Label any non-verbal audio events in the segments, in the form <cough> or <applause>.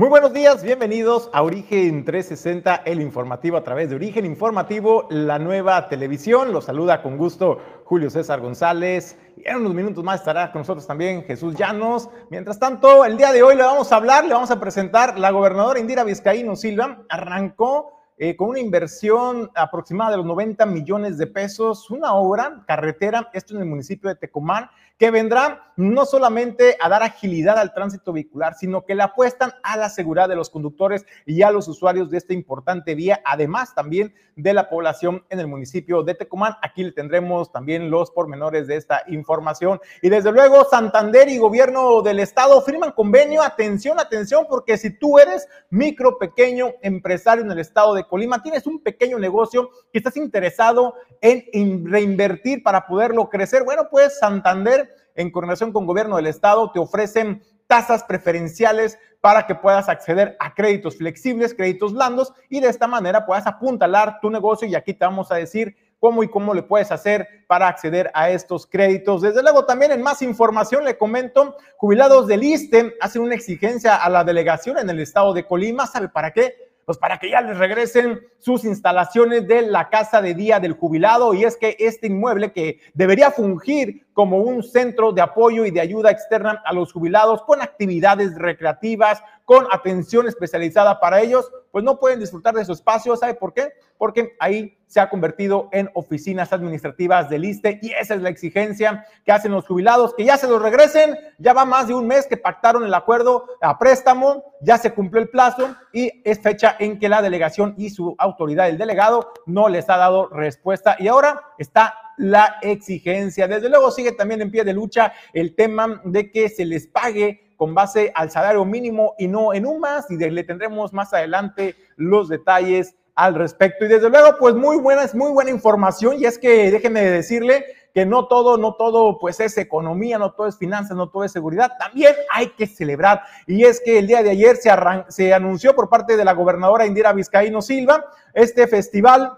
Muy buenos días, bienvenidos a Origen 360, el informativo a través de Origen Informativo, la nueva televisión. Los saluda con gusto Julio César González y en unos minutos más estará con nosotros también Jesús Llanos. Mientras tanto, el día de hoy le vamos a hablar, le vamos a presentar la gobernadora Indira Vizcaíno Silva. Arrancó eh, con una inversión aproximada de los 90 millones de pesos, una obra, carretera, esto en el municipio de Tecomán, que vendrá no solamente a dar agilidad al tránsito vehicular, sino que le apuestan a la seguridad de los conductores y a los usuarios de esta importante vía, además también de la población en el municipio de Tecomán. Aquí le tendremos también los pormenores de esta información. Y desde luego, Santander y gobierno del estado firman convenio. Atención, atención, porque si tú eres micro, pequeño empresario en el estado de Colima, tienes un pequeño negocio que estás interesado en reinvertir para poderlo crecer, bueno, pues Santander en coordinación con gobierno del estado, te ofrecen tasas preferenciales para que puedas acceder a créditos flexibles, créditos blandos y de esta manera puedas apuntalar tu negocio y aquí te vamos a decir cómo y cómo le puedes hacer para acceder a estos créditos. Desde luego también en más información le comento, jubilados del ISTE hacen una exigencia a la delegación en el estado de Colima, ¿sabe para qué? Pues para que ya les regresen sus instalaciones de la casa de día del jubilado. Y es que este inmueble que debería fungir como un centro de apoyo y de ayuda externa a los jubilados con actividades recreativas, con atención especializada para ellos, pues no pueden disfrutar de su espacio. ¿Sabe por qué? Porque ahí se ha convertido en oficinas administrativas del ISTE y esa es la exigencia que hacen los jubilados, que ya se los regresen. Ya va más de un mes que pactaron el acuerdo a préstamo, ya se cumplió el plazo y es fecha en que la delegación y su autoridad, el delegado, no les ha dado respuesta y ahora está la exigencia. Desde luego sigue también en pie de lucha el tema de que se les pague con base al salario mínimo y no en un más y le tendremos más adelante los detalles al respecto. Y desde luego, pues muy buena, es muy buena información y es que déjeme decirle que no todo, no todo pues es economía, no todo es finanzas, no todo es seguridad, también hay que celebrar. Y es que el día de ayer se, se anunció por parte de la gobernadora Indira Vizcaíno Silva este festival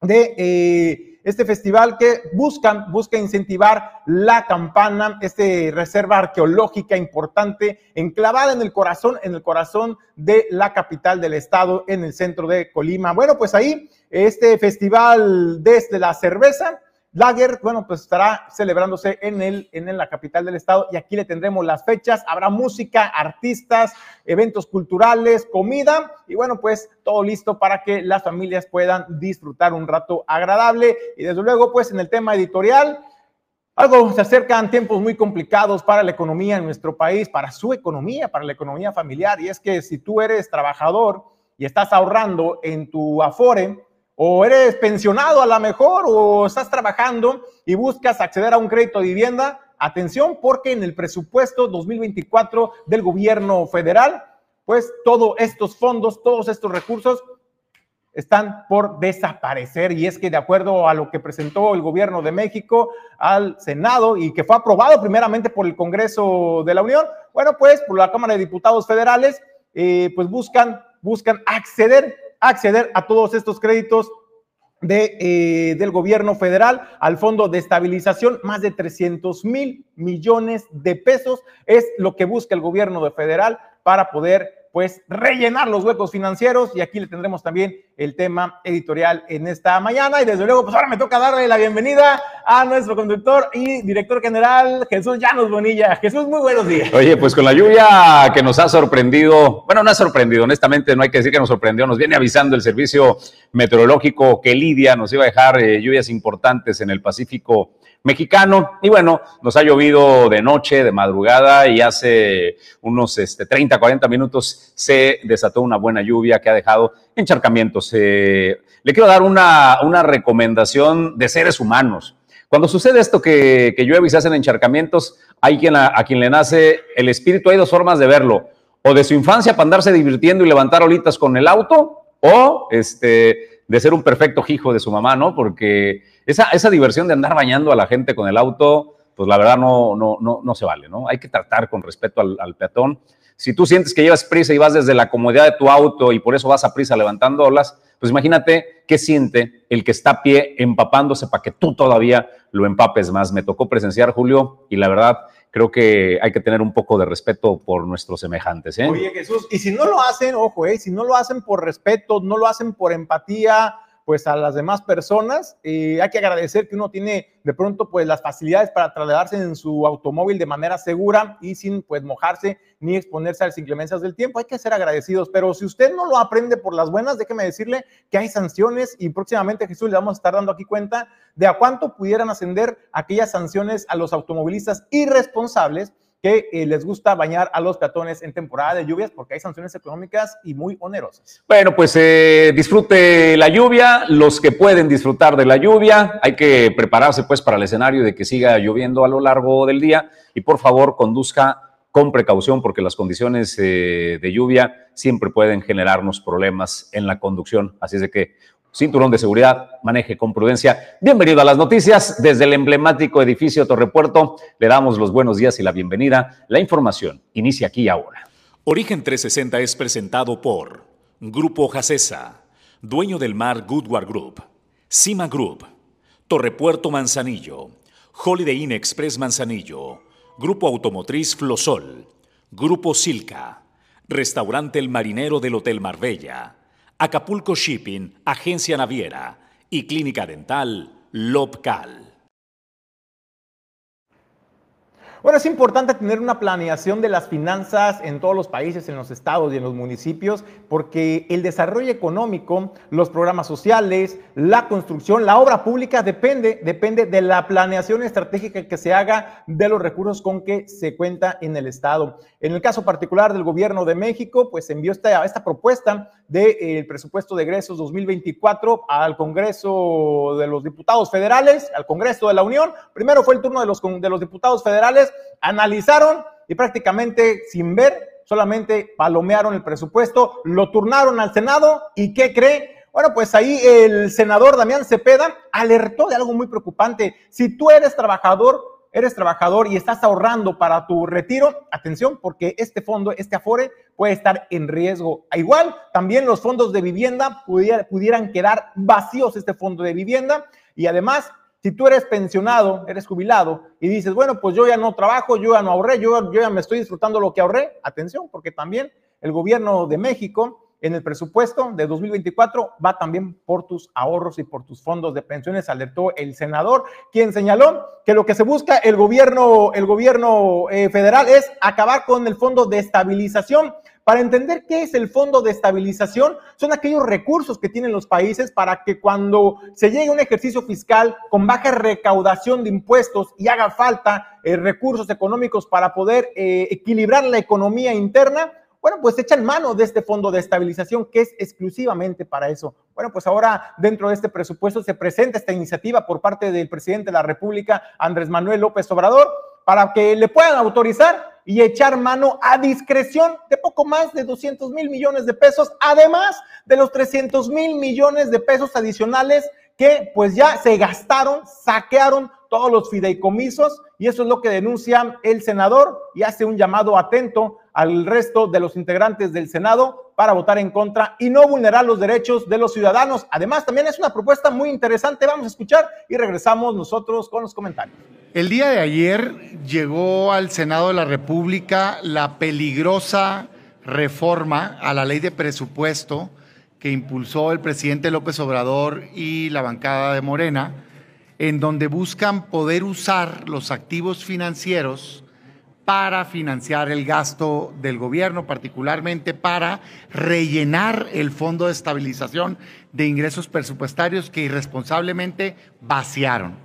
de... Eh, este festival que buscan, busca incentivar la campana, este reserva arqueológica importante, enclavada en el corazón, en el corazón de la capital del estado, en el centro de Colima. Bueno, pues ahí, este festival desde la cerveza, Lager, bueno, pues estará celebrándose en, el, en la capital del estado y aquí le tendremos las fechas. Habrá música, artistas, eventos culturales, comida y bueno, pues todo listo para que las familias puedan disfrutar un rato agradable. Y desde luego, pues en el tema editorial, algo se acercan tiempos muy complicados para la economía en nuestro país, para su economía, para la economía familiar. Y es que si tú eres trabajador y estás ahorrando en tu Afore, o eres pensionado a lo mejor, o estás trabajando y buscas acceder a un crédito de vivienda, atención porque en el presupuesto 2024 del gobierno federal, pues todos estos fondos, todos estos recursos están por desaparecer. Y es que de acuerdo a lo que presentó el gobierno de México al Senado y que fue aprobado primeramente por el Congreso de la Unión, bueno, pues por la Cámara de Diputados Federales, eh, pues buscan, buscan acceder acceder a todos estos créditos de, eh, del gobierno federal al Fondo de Estabilización, más de 300 mil millones de pesos es lo que busca el gobierno de federal para poder pues rellenar los huecos financieros y aquí le tendremos también el tema editorial en esta mañana y desde luego pues ahora me toca darle la bienvenida a nuestro conductor y director general Jesús Llanos Bonilla. Jesús, muy buenos días. Oye, pues con la lluvia que nos ha sorprendido, bueno, no ha sorprendido, honestamente no hay que decir que nos sorprendió, nos viene avisando el servicio meteorológico que Lidia nos iba a dejar eh, lluvias importantes en el Pacífico mexicano. Y bueno, nos ha llovido de noche, de madrugada y hace unos este, 30, 40 minutos se desató una buena lluvia que ha dejado encharcamientos. Eh, le quiero dar una, una, recomendación de seres humanos. Cuando sucede esto que, que llueve y se hacen encharcamientos, hay quien a, quien le nace el espíritu. Hay dos formas de verlo. O de su infancia para andarse divirtiendo y levantar olitas con el auto, o este, de ser un perfecto hijo de su mamá, ¿no? Porque esa, esa diversión de andar bañando a la gente con el auto, pues la verdad no, no, no, no se vale, ¿no? Hay que tratar con respeto al, al, peatón. Si tú sientes que llevas prisa y vas desde la comodidad de tu auto y por eso vas a prisa levantando olas, pues imagínate qué siente el que está a pie empapándose para que tú todavía lo empapes más. Me tocó presenciar, Julio, y la verdad creo que hay que tener un poco de respeto por nuestros semejantes. ¿eh? Oye Jesús, y si no lo hacen, ojo, ¿eh? si no lo hacen por respeto, no lo hacen por empatía, pues a las demás personas. Eh, hay que agradecer que uno tiene de pronto pues las facilidades para trasladarse en su automóvil de manera segura y sin pues mojarse ni exponerse a las inclemencias del tiempo. Hay que ser agradecidos, pero si usted no lo aprende por las buenas, déjeme decirle que hay sanciones y próximamente Jesús le vamos a estar dando aquí cuenta de a cuánto pudieran ascender aquellas sanciones a los automovilistas irresponsables que eh, les gusta bañar a los peatones en temporada de lluvias porque hay sanciones económicas y muy onerosas. Bueno, pues eh, disfrute la lluvia, los que pueden disfrutar de la lluvia, hay que prepararse pues para el escenario de que siga lloviendo a lo largo del día y por favor conduzca con precaución porque las condiciones eh, de lluvia siempre pueden generarnos problemas en la conducción. Así es de que cinturón de seguridad, maneje con prudencia. Bienvenido a las noticias. Desde el emblemático edificio Torrepuerto le damos los buenos días y la bienvenida. La información inicia aquí ahora. Origen 360 es presentado por Grupo Jacesa, dueño del mar Goodward Group, Cima Group, Torrepuerto Manzanillo, Holiday Inn Express Manzanillo, Grupo Automotriz Flosol, Grupo Silca, Restaurante El Marinero del Hotel Marbella, Acapulco Shipping, Agencia Naviera y Clínica Dental Lobcal. Bueno, es importante tener una planeación de las finanzas en todos los países, en los estados y en los municipios, porque el desarrollo económico, los programas sociales, la construcción, la obra pública depende, depende de la planeación estratégica que se haga de los recursos con que se cuenta en el estado. En el caso particular del gobierno de México, pues envió esta, esta propuesta del de, eh, presupuesto de egresos 2024 al Congreso de los Diputados Federales, al Congreso de la Unión. Primero fue el turno de los, de los diputados federales, analizaron y prácticamente sin ver, solamente palomearon el presupuesto, lo turnaron al Senado y ¿qué cree? Bueno, pues ahí el senador Damián Cepeda alertó de algo muy preocupante. Si tú eres trabajador, eres trabajador y estás ahorrando para tu retiro, atención, porque este fondo, este Afore, puede estar en riesgo. A igual, también los fondos de vivienda pudieran quedar vacíos, este fondo de vivienda. Y además, si tú eres pensionado, eres jubilado y dices, bueno, pues yo ya no trabajo, yo ya no ahorré, yo, yo ya me estoy disfrutando lo que ahorré, atención, porque también el gobierno de México en el presupuesto de 2024 va también por tus ahorros y por tus fondos de pensiones, alertó el senador, quien señaló que lo que se busca el gobierno, el gobierno eh, federal es acabar con el fondo de estabilización. Para entender qué es el fondo de estabilización, son aquellos recursos que tienen los países para que cuando se llegue a un ejercicio fiscal con baja recaudación de impuestos y haga falta eh, recursos económicos para poder eh, equilibrar la economía interna, bueno, pues echan mano de este fondo de estabilización que es exclusivamente para eso. Bueno, pues ahora dentro de este presupuesto se presenta esta iniciativa por parte del presidente de la República, Andrés Manuel López Obrador, para que le puedan autorizar y echar mano a discreción de poco más de 200 mil millones de pesos, además de los 300 mil millones de pesos adicionales que pues ya se gastaron, saquearon todos los fideicomisos y eso es lo que denuncia el senador y hace un llamado atento al resto de los integrantes del Senado para votar en contra y no vulnerar los derechos de los ciudadanos. Además, también es una propuesta muy interesante. Vamos a escuchar y regresamos nosotros con los comentarios. El día de ayer llegó al Senado de la República la peligrosa reforma a la ley de presupuesto que impulsó el presidente López Obrador y la bancada de Morena, en donde buscan poder usar los activos financieros para financiar el gasto del gobierno, particularmente para rellenar el fondo de estabilización de ingresos presupuestarios que irresponsablemente vaciaron.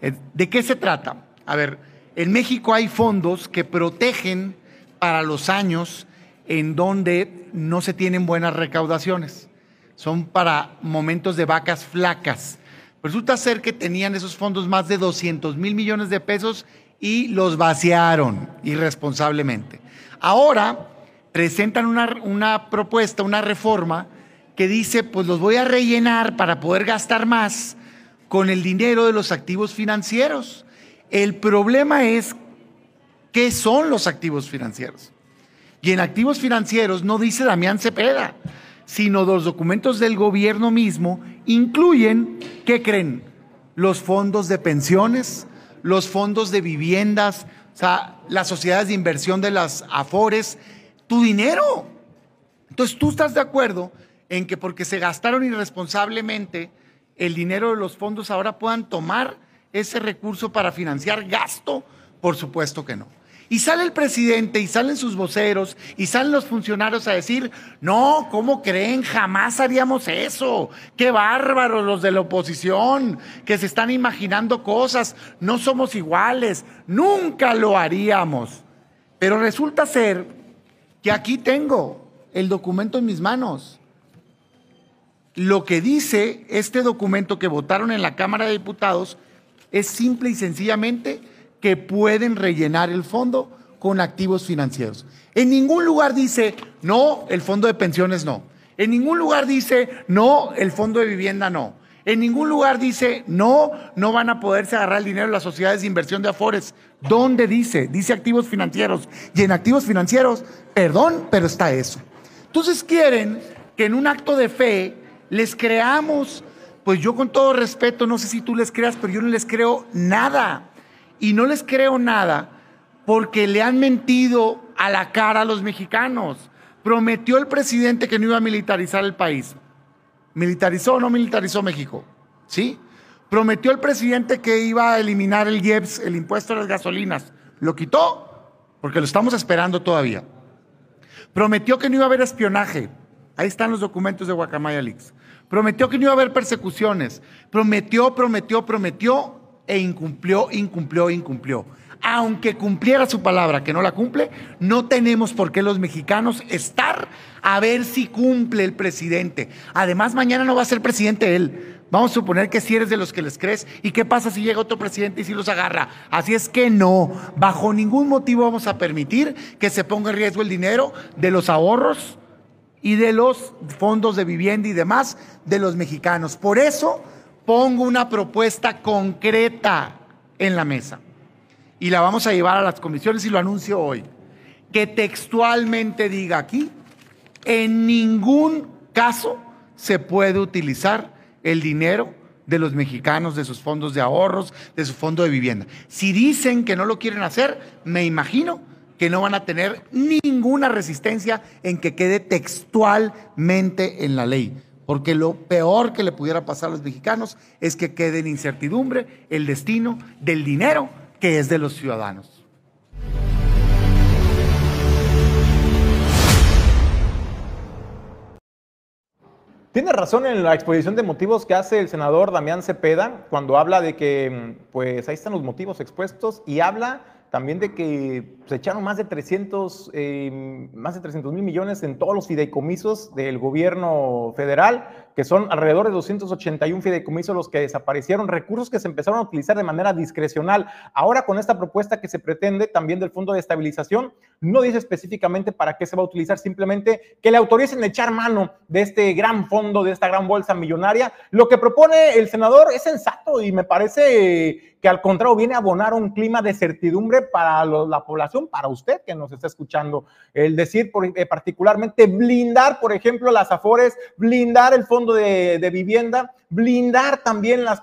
Eh, ¿De qué se trata? A ver, en México hay fondos que protegen para los años en donde no se tienen buenas recaudaciones. Son para momentos de vacas flacas. Resulta ser que tenían esos fondos más de 200 mil millones de pesos y los vaciaron irresponsablemente. Ahora presentan una, una, propuesta, una reforma que dice, pues los voy a rellenar para poder gastar más con el dinero de los activos financieros. El problema es, ¿qué son los activos financieros? Y en activos financieros no dice Damián Cepeda, sino los documentos del gobierno mismo incluyen, ¿qué creen? Los fondos de pensiones, los fondos de viviendas, o sea, las sociedades de inversión de las Afores, tu dinero. Entonces tú estás de acuerdo en que porque se gastaron irresponsablemente el dinero de los fondos ahora puedan tomar ese recurso para financiar gasto? Por supuesto que no. Y sale el presidente y salen sus voceros y salen los funcionarios a decir, no, ¿cómo creen? Jamás haríamos eso. Qué bárbaros los de la oposición que se están imaginando cosas. No somos iguales. Nunca lo haríamos. Pero resulta ser que aquí tengo el documento en mis manos. Lo que dice este documento que votaron en la Cámara de Diputados es simple y sencillamente que pueden rellenar el fondo con activos financieros. En ningún lugar dice, no, el fondo de pensiones no. En ningún lugar dice, no, el fondo de vivienda no. En ningún lugar dice, no, no van a poderse agarrar el dinero las sociedades de inversión de Afores. ¿Dónde dice? Dice activos financieros. Y en activos financieros, perdón, pero está eso. Entonces quieren que en un acto de fe les creamos, pues yo con todo respeto, no sé si tú les creas, pero yo no les creo nada. Y no les creo nada porque le han mentido a la cara a los mexicanos. Prometió el presidente que no iba a militarizar el país. ¿Militarizó o no militarizó México? ¿Sí? Prometió el presidente que iba a eliminar el IEPS, el impuesto a las gasolinas. ¿Lo quitó? Porque lo estamos esperando todavía. Prometió que no iba a haber espionaje. Ahí están los documentos de Guacamaya Leaks. Prometió que no iba a haber persecuciones. Prometió, prometió, prometió e incumplió, incumplió, incumplió. Aunque cumpliera su palabra, que no la cumple, no tenemos por qué los mexicanos estar a ver si cumple el presidente. Además, mañana no va a ser presidente él. Vamos a suponer que si eres de los que les crees. ¿Y qué pasa si llega otro presidente y si los agarra? Así es que no, bajo ningún motivo vamos a permitir que se ponga en riesgo el dinero de los ahorros y de los fondos de vivienda y demás de los mexicanos. Por eso pongo una propuesta concreta en la mesa y la vamos a llevar a las comisiones y lo anuncio hoy, que textualmente diga aquí, en ningún caso se puede utilizar el dinero de los mexicanos, de sus fondos de ahorros, de su fondo de vivienda. Si dicen que no lo quieren hacer, me imagino que no van a tener ninguna resistencia en que quede textualmente en la ley porque lo peor que le pudiera pasar a los mexicanos es que quede en incertidumbre el destino del dinero que es de los ciudadanos. Tiene razón en la exposición de motivos que hace el senador Damián Cepeda cuando habla de que, pues ahí están los motivos expuestos y habla también de que se echaron más de 300, eh, más de 300 mil millones en todos los fideicomisos del gobierno federal, que son alrededor de 281 fideicomisos los que desaparecieron, recursos que se empezaron a utilizar de manera discrecional. Ahora con esta propuesta que se pretende también del Fondo de Estabilización, no dice específicamente para qué se va a utilizar, simplemente que le autoricen echar mano de este gran fondo, de esta gran bolsa millonaria. Lo que propone el senador es sensato y me parece que al contrario viene a abonar un clima de certidumbre para la población, para usted que nos está escuchando. El decir eh, particularmente blindar, por ejemplo, las afores, blindar el fondo de, vivienda, blindar también las,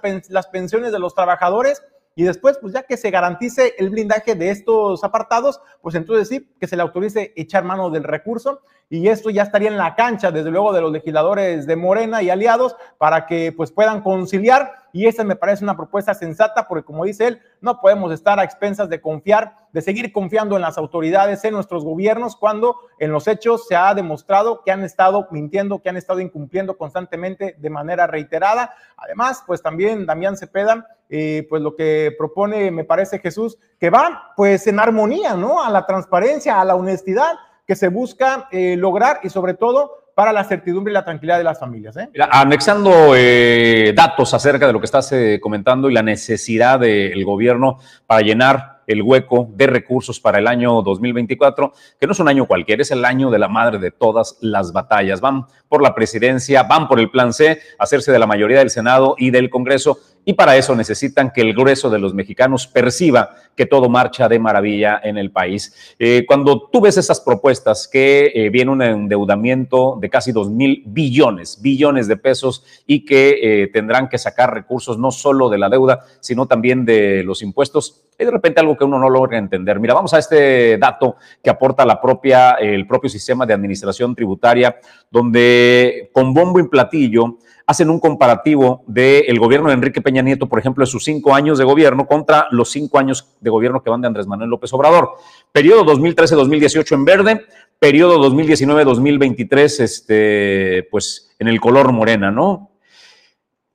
pensiones de los trabajadores y después, pues ya que se garantice el blindaje de estos apartados, pues entonces sí, que se le autorice echar mano del recurso y esto ya estaría en la cancha, desde luego, de los legisladores de Morena y aliados para que pues puedan conciliar y esa me parece una propuesta sensata porque como dice él, no podemos estar a expensas de confiar, de seguir confiando en las autoridades, en nuestros gobiernos, cuando en los hechos se ha demostrado que han estado mintiendo, que han estado incumpliendo constantemente de manera reiterada. Además, pues también Damián Cepeda, eh, pues lo que propone, me parece Jesús, que va pues en armonía, ¿no? A la transparencia, a la honestidad que se busca eh, lograr y sobre todo para la certidumbre y la tranquilidad de las familias. ¿eh? anexando eh, datos acerca de lo que estás comentando y la necesidad del gobierno para llenar el hueco de recursos para el año 2024, que no es un año cualquiera, es el año de la madre de todas las batallas. Van por la presidencia, van por el plan C, hacerse de la mayoría del Senado y del Congreso y para eso necesitan que el grueso de los mexicanos perciba que todo marcha de maravilla en el país. Eh, cuando tú ves esas propuestas que eh, viene un endeudamiento de casi dos mil billones, billones de pesos y que eh, tendrán que sacar recursos no solo de la deuda, sino también de los impuestos, Hay de repente algo que uno no logra entender. Mira, vamos a este dato que aporta la propia, el propio sistema de administración tributaria, donde con bombo y platillo hacen un comparativo del gobierno de Enrique Peña Nieto, por ejemplo, de sus cinco años de gobierno contra los cinco años de gobierno que van de Andrés Manuel López Obrador. Periodo 2013-2018 en verde, periodo 2019-2023, este, pues en el color morena, ¿no?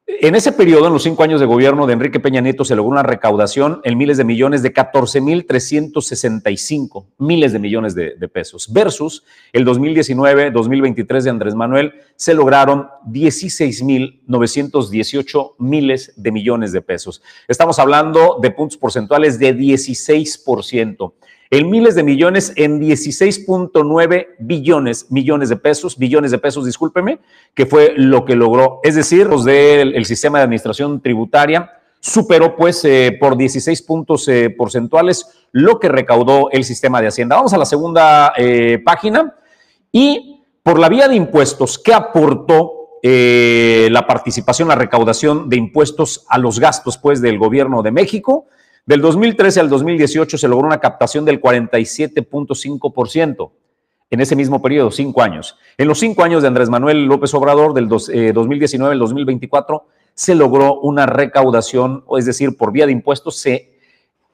En ese periodo, en los cinco años de gobierno de Enrique Peña Nieto, se logró una recaudación en miles de millones de 14.365 miles de millones de, de, pesos, versus el 2019-2023 de Andrés Manuel, se lograron 16.918 miles de millones de pesos. Estamos hablando de puntos porcentuales de 16% en miles de millones, en 16.9 billones, millones de pesos, billones de pesos, discúlpeme, que fue lo que logró. Es decir, los del el sistema de administración tributaria superó pues eh, por 16 puntos eh, porcentuales lo que recaudó el sistema de Hacienda. Vamos a la segunda eh, página y por la vía de impuestos, ¿qué aportó la participación, la recaudación de impuestos a los gastos pues del gobierno de México? Del 2013 al 2018 se logró una captación del 47.5% en ese mismo periodo, cinco años. En los cinco años de Andrés Manuel López Obrador, del 2019 al 2024, se logró una recaudación, es decir, por vía de impuestos se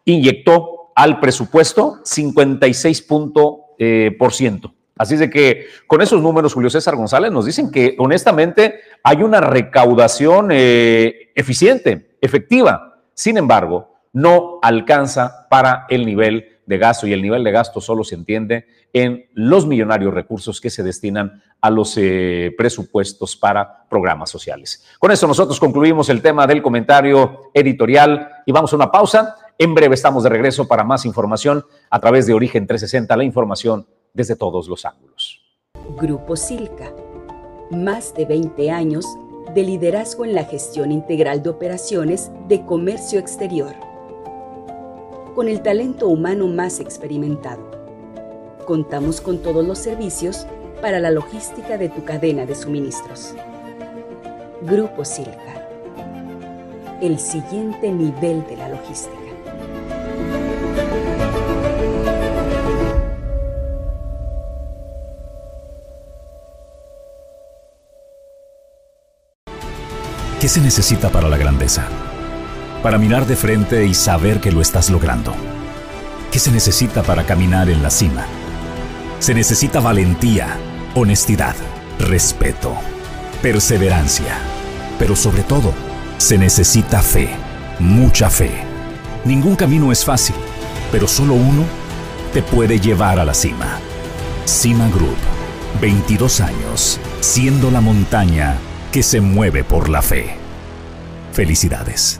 inyectó al presupuesto 56%. Eh, por ciento. Así es de que con esos números, Julio César González nos dicen que honestamente hay una recaudación eh, eficiente, efectiva. Sin embargo, no alcanza para el nivel de gasto y el nivel de gasto solo se entiende en los millonarios recursos que se destinan a los eh, presupuestos para programas sociales. Con eso nosotros concluimos el tema del comentario editorial y vamos a una pausa. En breve estamos de regreso para más información a través de Origen 360, la información desde todos los ángulos. Grupo Silca, más de 20 años de liderazgo en la gestión integral de operaciones de comercio exterior con el talento humano más experimentado. Contamos con todos los servicios para la logística de tu cadena de suministros. Grupo Silca. El siguiente nivel de la logística. ¿Qué se necesita para la grandeza? Para mirar de frente y saber que lo estás logrando. ¿Qué se necesita para caminar en la cima? Se necesita valentía, honestidad, respeto, perseverancia, pero sobre todo, se necesita fe, mucha fe. Ningún camino es fácil, pero solo uno te puede llevar a la cima. Cima Group, 22 años, siendo la montaña que se mueve por la fe. Felicidades.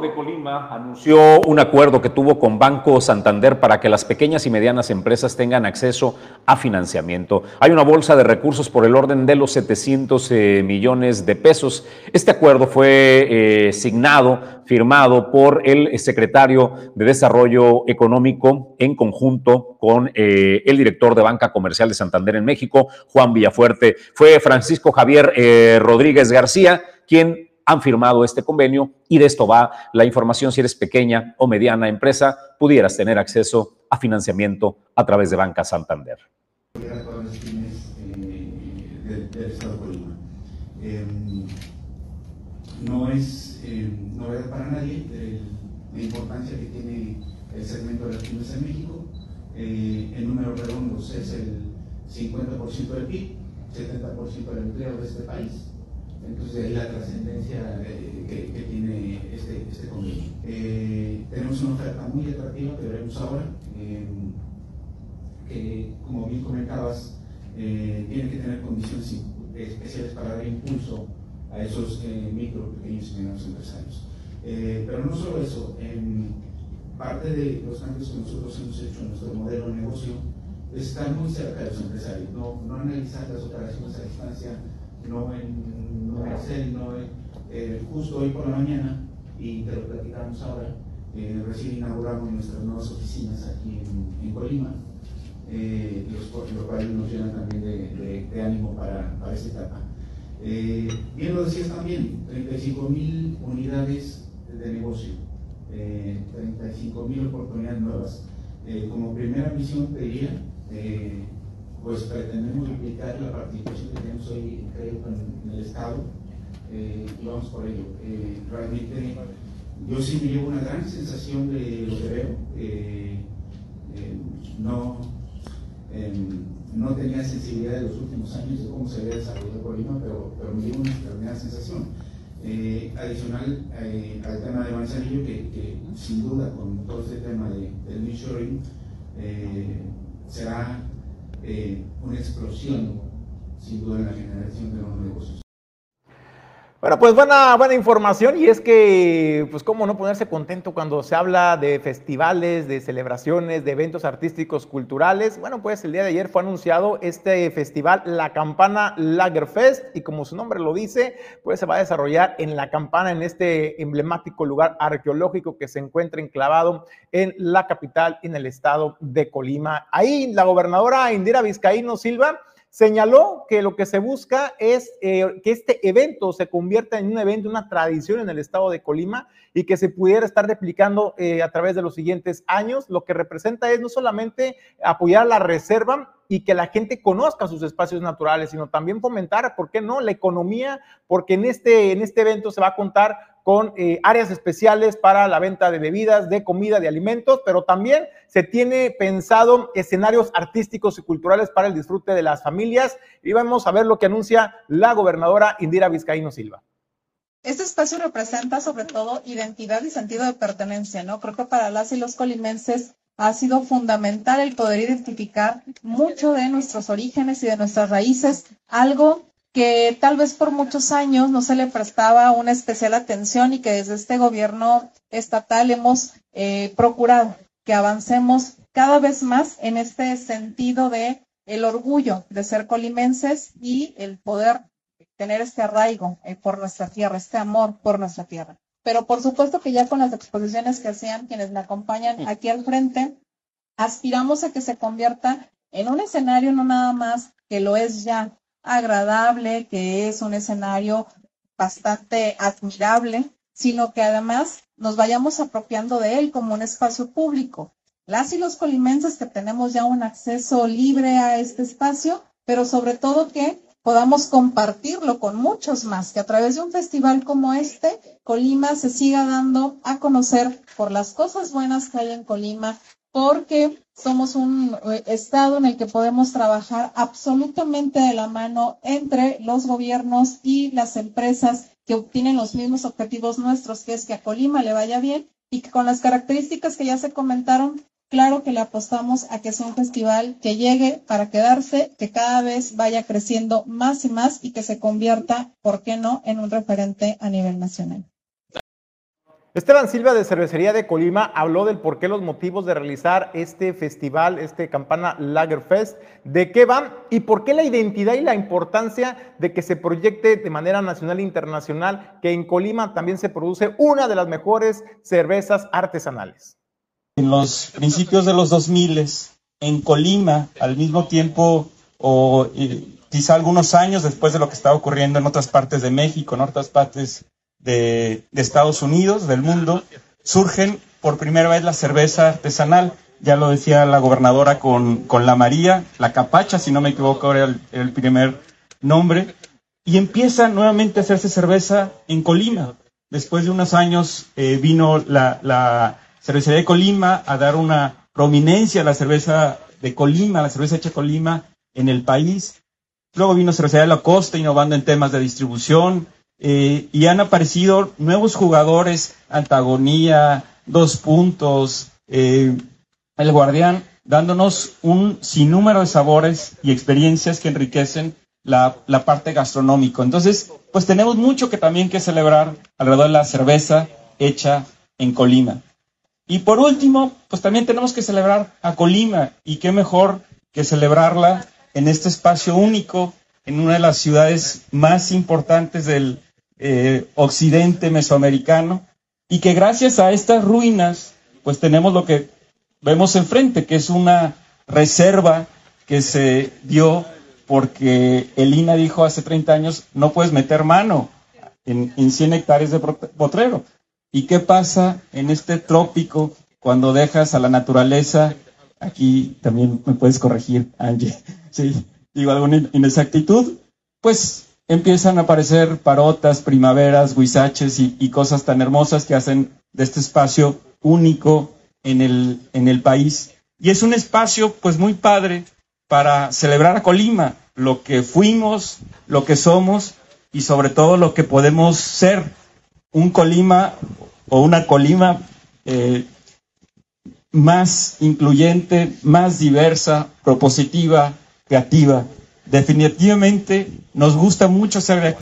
De Colima anunció un acuerdo que tuvo con Banco Santander para que las pequeñas y medianas empresas tengan acceso a financiamiento. Hay una bolsa de recursos por el orden de los 700 eh, millones de pesos. Este acuerdo fue eh, signado, firmado por el secretario de Desarrollo Económico en conjunto con eh, el director de Banca Comercial de Santander en México, Juan Villafuerte. Fue Francisco Javier Rodríguez García quien han firmado este convenio y de esto va la información. Si eres pequeña o mediana empresa, pudieras tener acceso a financiamiento a través de Banca Santander. no es eh, novedad para nadie la importancia que tiene el segmento de las pymes en México. Eh, en números redondos es el 50% del PIB, 70% del empleo de este país entonces ahí la trascendencia que, tiene este, este convenio. Eh, tenemos una oferta muy atractiva que veremos ahora, em, que como bien comentabas, eh, tiene que tener condiciones especiales para dar impulso a esos eh, micro, pequeños y medianos empresarios. pero no solo eso, en parte de los cambios que nosotros hemos hecho en nuestro modelo de negocio, estar muy cerca de los empresarios, no, no analizar las operaciones a distancia, no en, no en, eh, justo hoy por la mañana, y te lo platicamos ahora, eh, recién inauguramos nuestras nuevas oficinas aquí en, Colima, eh, los, los cuales nos llenan también de, ánimo para, para, esta etapa. Eh, bien lo decías también, 35 mil unidades de negocio, eh, 35 mil oportunidades nuevas. Eh, como primera misión te diría, eh, pues pretendemos duplicar la participación que tenemos hoy creo, en el Estado eh, y vamos por ello. realmente yo sí me llevo una gran sensación de lo que veo. no, em, no tenía sensibilidad de los últimos años de cómo se había desarrollado Colima, pero, pero me llevo una determinada sensación. Eh, adicional eh, al tema de Manzanillo, que, sin duda con todo este tema de, del nearshoring eh, será una explosión, sin duda, la generación de nuevos negocios. Bueno, pues buena, buena información y es que, pues cómo no ponerse contento cuando se habla de festivales, de celebraciones, de eventos artísticos, culturales. Bueno, pues el día de ayer fue anunciado este festival, la Campana Lagerfest, y como su nombre lo dice, pues se va a desarrollar en La Campana, en este emblemático lugar arqueológico que se encuentra enclavado en la capital, en el estado de Colima. Ahí la gobernadora Indira Vizcaíno Silva Señaló que lo que se busca es eh, que este evento se convierta en un evento, una tradición en el estado de Colima y que se pudiera estar replicando eh, a través de los siguientes años. Lo que representa es no solamente apoyar la reserva y que la gente conozca sus espacios naturales, sino también fomentar, ¿por qué no?, la economía, porque en este, en este evento se va a contar con eh, áreas especiales para la venta de bebidas, de comida, de alimentos, pero también se tiene pensado escenarios artísticos y culturales para el disfrute de las familias. Y vamos a ver lo que anuncia la gobernadora Indira Vizcaíno Silva. Este espacio representa sobre todo identidad y sentido de pertenencia, ¿no? Creo que para las y los colimenses ha sido fundamental el poder identificar mucho de nuestros orígenes y de nuestras raíces, algo que tal vez por muchos años no se le prestaba una especial atención y que desde este gobierno estatal hemos eh, procurado que avancemos cada vez más en este sentido de el orgullo de ser colimenses y el poder tener este arraigo eh, por nuestra tierra, este amor por nuestra tierra. Pero por supuesto que ya con las exposiciones que hacían quienes me acompañan aquí al frente, aspiramos a que se convierta en un escenario no nada más que lo es ya, agradable, que es un escenario bastante admirable, sino que además nos vayamos apropiando de él como un espacio público. Las y los colimenses que tenemos ya un acceso libre a este espacio, pero sobre todo que podamos compartirlo con muchos más, que a través de un festival como este, Colima se siga dando a conocer por las cosas buenas que hay en Colima, porque somos un eh, estado en el que podemos trabajar absolutamente de la mano entre los gobiernos y las empresas que obtienen los mismos objetivos nuestros, que es que a Colima le vaya bien y que con las características que ya se comentaron, claro que le apostamos a que sea un festival que llegue para quedarse, que cada vez vaya creciendo más y más y que se convierta, ¿por qué no?, en un referente a nivel nacional. Esteban Silva de Cervecería de Colima habló del por qué los motivos de realizar este festival, este Campana Lagerfest, de qué van y por qué la identidad y la importancia de que se proyecte de manera nacional e internacional que en Colima también se produce una de las mejores cervezas artesanales. En los principios de los 2000 en Colima, al mismo tiempo o eh, quizá algunos años después de lo que estaba ocurriendo en otras partes de México, en otras partes de, Estados Unidos, del mundo, surgen por primera vez la cerveza artesanal. Ya lo decía la gobernadora con, con la María, la Capacha, si no me equivoco, era el, primer nombre. Y empieza nuevamente a hacerse cerveza en Colima. Después de unos años eh, vino la, la cervecería de Colima a dar una prominencia a la cerveza de Colima, la cerveza hecha Colima en el país. Luego vino cervecería de la costa innovando en temas de distribución, eh, y han aparecido nuevos jugadores, Antagonía, Dos Puntos, eh, El Guardián, dándonos un sinnúmero de sabores y experiencias que enriquecen la, la parte gastronómica. Entonces, pues tenemos mucho que también que celebrar alrededor de la cerveza hecha en Colima. Y por último, pues también tenemos que celebrar a Colima y qué mejor que celebrarla en este espacio único, en una de las ciudades más importantes del eh, occidente mesoamericano, y que gracias a estas ruinas, pues tenemos lo que vemos enfrente, que es una reserva que se dio porque el INA dijo hace 30 años, no puedes meter mano en, en 100 hectáreas de potrero. ¿Y qué pasa en este trópico cuando dejas a la naturaleza? Aquí también me puedes corregir, Angie, <laughs> si digo alguna inexactitud, pues empiezan a aparecer parotas, primaveras, huizaches y, cosas tan hermosas que hacen de este espacio único en el, en el país. Y es un espacio pues muy padre para celebrar a Colima, lo que fuimos, lo que somos y sobre todo lo que podemos ser. Un Colima o una Colima eh, más incluyente, más diversa, propositiva, creativa. Definitivamente nos gusta mucho ser de aquí.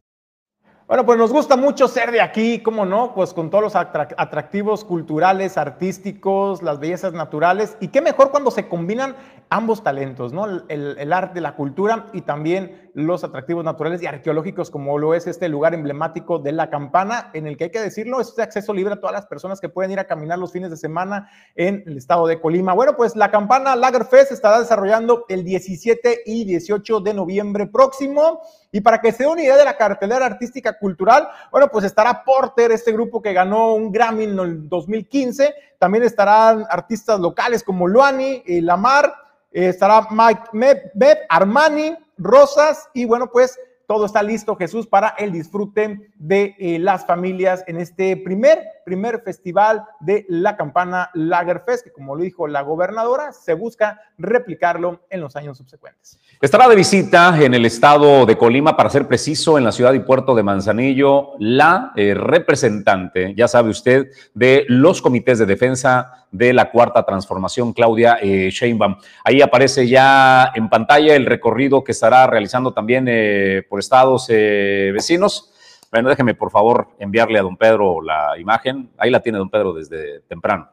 Bueno, pues nos gusta mucho ser de aquí, ¿cómo no? Pues con todos los atractivos culturales, artísticos, las bellezas naturales. Y qué mejor cuando se combinan ambos talentos, ¿no? El, el, arte, la cultura y también los atractivos naturales y arqueológicos, como lo es este lugar emblemático de La Campana, en el que hay que decirlo, es de acceso libre a todas las personas que pueden ir a caminar los fines de semana en el estado de Colima. Bueno, pues La Campana Lagerfest estará desarrollando el 17 y 18 de noviembre próximo. Y para que se dé una idea de la cartelera artística cultural, bueno, pues estará Porter, este grupo que ganó un Grammy en el 2015. También estarán artistas locales como Luani, y Lamar, eh, estará Mike Beb, Armani, Rosas y bueno, pues todo está listo, Jesús, para el disfrute de eh, las familias en este primer, primer festival de la campana Lagerfest, que como lo dijo la gobernadora, se busca replicarlo en los años subsecuentes. Estará de visita en el estado de Colima, para ser preciso, en la ciudad y puerto de Manzanillo, la eh, representante, ya sabe usted, de los comités de defensa de la cuarta transformación, Claudia eh, Sheinbaum. Ahí aparece ya en pantalla el recorrido que estará realizando también eh, por estados vecinos. Bueno, déjeme por favor enviarle a don Pedro la imagen. Ahí la tiene don Pedro desde temprano.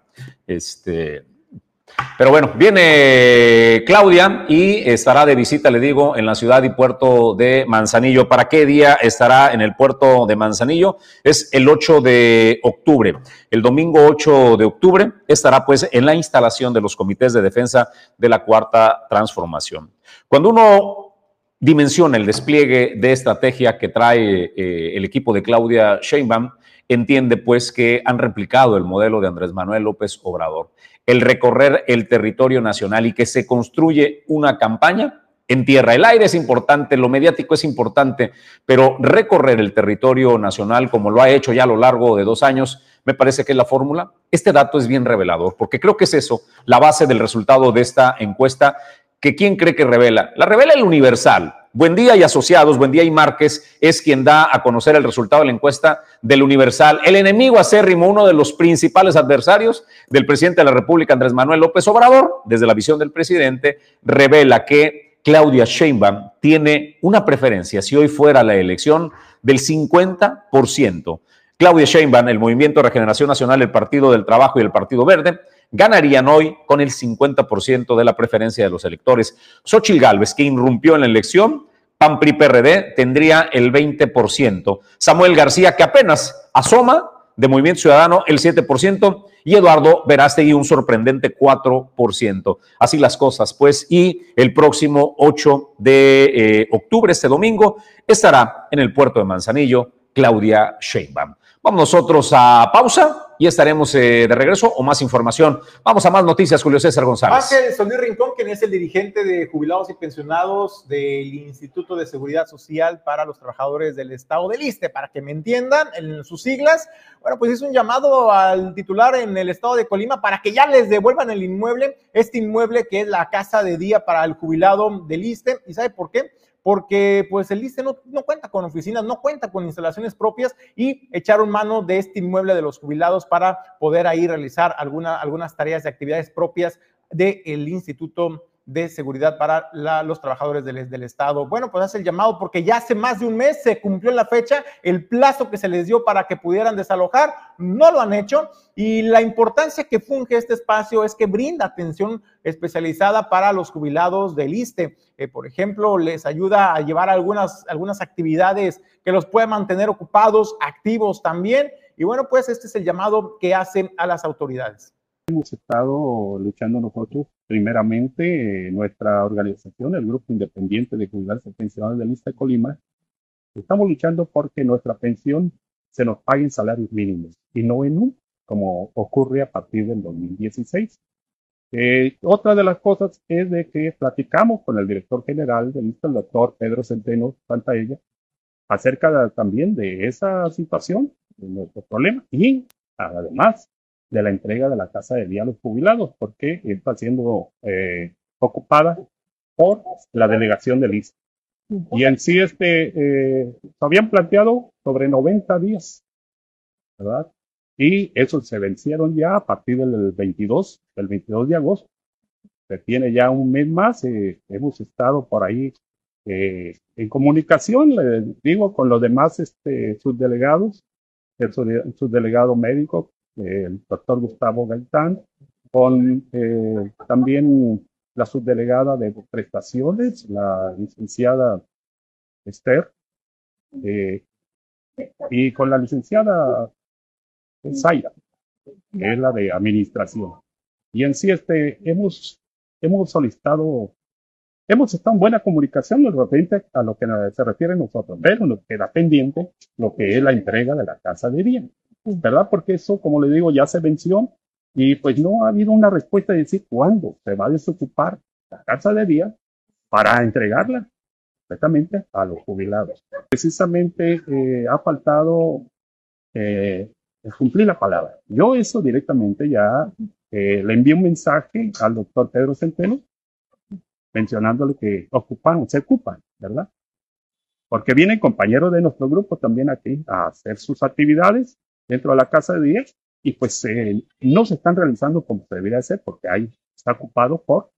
Este, pero bueno, viene Claudia y estará de visita, le digo, en la ciudad y puerto de Manzanillo. ¿Para qué día estará en el puerto de Manzanillo? Es el 8 de octubre. El domingo 8 de octubre estará pues en la instalación de los comités de defensa de la cuarta transformación. Cuando uno dimensiona el despliegue de estrategia que trae eh, el equipo de Claudia Sheinbaum, entiende pues que han replicado el modelo de Andrés Manuel López Obrador el recorrer el territorio nacional y que se construye una campaña en tierra. El aire es importante, lo mediático es importante, pero recorrer el territorio nacional como lo ha hecho ya a lo largo de dos años, me parece que es la fórmula. Este dato es bien revelador, porque creo que es eso, la base del resultado de esta encuesta, que quién cree que revela. La revela el Universal, Buen Día y Asociados, Buen Día y Márquez es quien da a conocer el resultado de la encuesta del Universal. El enemigo acérrimo, uno de los principales adversarios del presidente de la República, Andrés Manuel López Obrador, desde la visión del presidente, revela que Claudia Sheinbaum tiene una preferencia, si hoy fuera la elección, del 50%. Claudia Sheinbaum, el Movimiento de Regeneración Nacional, el Partido del Trabajo y el Partido Verde, ganarían hoy con el 50% de la preferencia de los electores. Xochil Gálvez, que irrumpió en la elección, PAN-PRI PRD tendría el 20%. Samuel García, que apenas asoma de Movimiento Ciudadano, el 7%, y Eduardo Verástegui, un sorprendente 4%. Así las cosas, pues, y el próximo 8 de eh, octubre, este domingo, estará en el puerto de Manzanillo Claudia Sheinbaum. Vamos nosotros a pausa y estaremos eh, de regreso o más información. Vamos a más noticias, Julio César González. Ángel Solís Rincón, quien es el dirigente de jubilados y pensionados del Instituto de Seguridad Social para los Trabajadores del Estado del Liste, para que me entiendan en sus siglas. Bueno, pues hizo un llamado al titular en el Estado de Colima para que ya les devuelvan el inmueble, este inmueble que es la casa de día para el jubilado del Liste. ¿Y sabe por qué? Porque pues el ISTE no, cuenta con oficinas, no cuenta con instalaciones propias y echaron mano de este inmueble de los jubilados para poder ahí realizar alguna, algunas tareas de actividades propias del Instituto de seguridad para los trabajadores del, del, Estado. Bueno, pues hace el llamado porque ya hace más de un mes se cumplió la fecha, el plazo que se les dio para que pudieran desalojar, no lo han hecho y la importancia que funge este espacio es que brinda atención especializada para los jubilados del ISTE. Eh, por ejemplo, les ayuda a llevar algunas, algunas actividades que los puedan mantener ocupados, activos también. Y bueno, pues este es el llamado que hacen a las autoridades. Hemos estado luchando nosotros, primeramente, nuestra organización, el Grupo Independiente de Jubilados y Pensionados de Lista de Colima, estamos luchando porque nuestra pensión se nos pague en salarios mínimos y no en un, como ocurre a partir del 2016. Eh, otra de las cosas es de que platicamos con el director general del Lista, el doctor Pedro Centeno Santaella, acerca también de esa situación, de nuestro problema, y además de la entrega de la casa de día a los jubilados, porque está siendo eh, ocupada por la delegación del ISP. Y en sí, este, eh, se habían planteado sobre 90 días, ¿verdad? Y esos se vencieron ya a partir del 22, del 22 de agosto. Se tiene ya un mes más, eh, hemos estado por ahí eh, en comunicación, le digo, con los demás este, subdelegados, el subdelegado médico el doctor Gustavo Gaitán, con eh, también la subdelegada de prestaciones, la licenciada Esther, eh, y con la licenciada Zaira, que es la de administración. Y en sí, este, hemos, hemos solicitado, hemos estado en buena comunicación de repente a lo que se refiere nosotros, pero nos queda pendiente lo que es la entrega de la casa de bien. ¿Verdad? Porque eso, como le digo, ya se venció y pues no ha habido una respuesta de decir cuándo se va a desocupar la casa de día para entregarla completamente a los jubilados. Precisamente eh, ha faltado eh, cumplir la palabra. Yo eso directamente ya eh, le envié un mensaje al doctor Pedro Centeno mencionándole que ocupan, se ocupan, ¿verdad? Porque vienen compañeros de nuestro grupo también aquí a hacer sus actividades dentro de la casa de día y pues eh, no se están realizando como se debería hacer porque ahí está ocupado por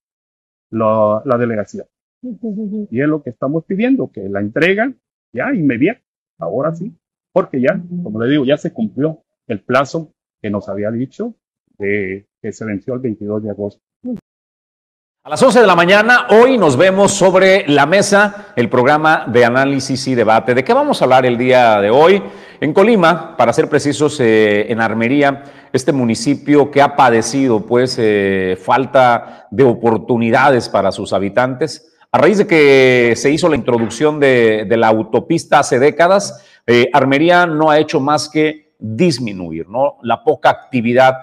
la, la delegación. Y es lo que estamos pidiendo, que la entregan ya inmediata, ahora sí, porque ya, como le digo, ya se cumplió el plazo que nos había dicho de que se venció el 22 de agosto. A las 11 de la mañana, hoy nos vemos sobre la mesa el programa de análisis y debate. ¿De qué vamos a hablar el día de hoy? En Colima, para ser precisos, eh, en Armería, este municipio que ha padecido pues eh, falta de oportunidades para sus habitantes, a raíz de que se hizo la introducción de, la autopista hace décadas, eh, Armería no ha hecho más que disminuir, ¿no? La poca actividad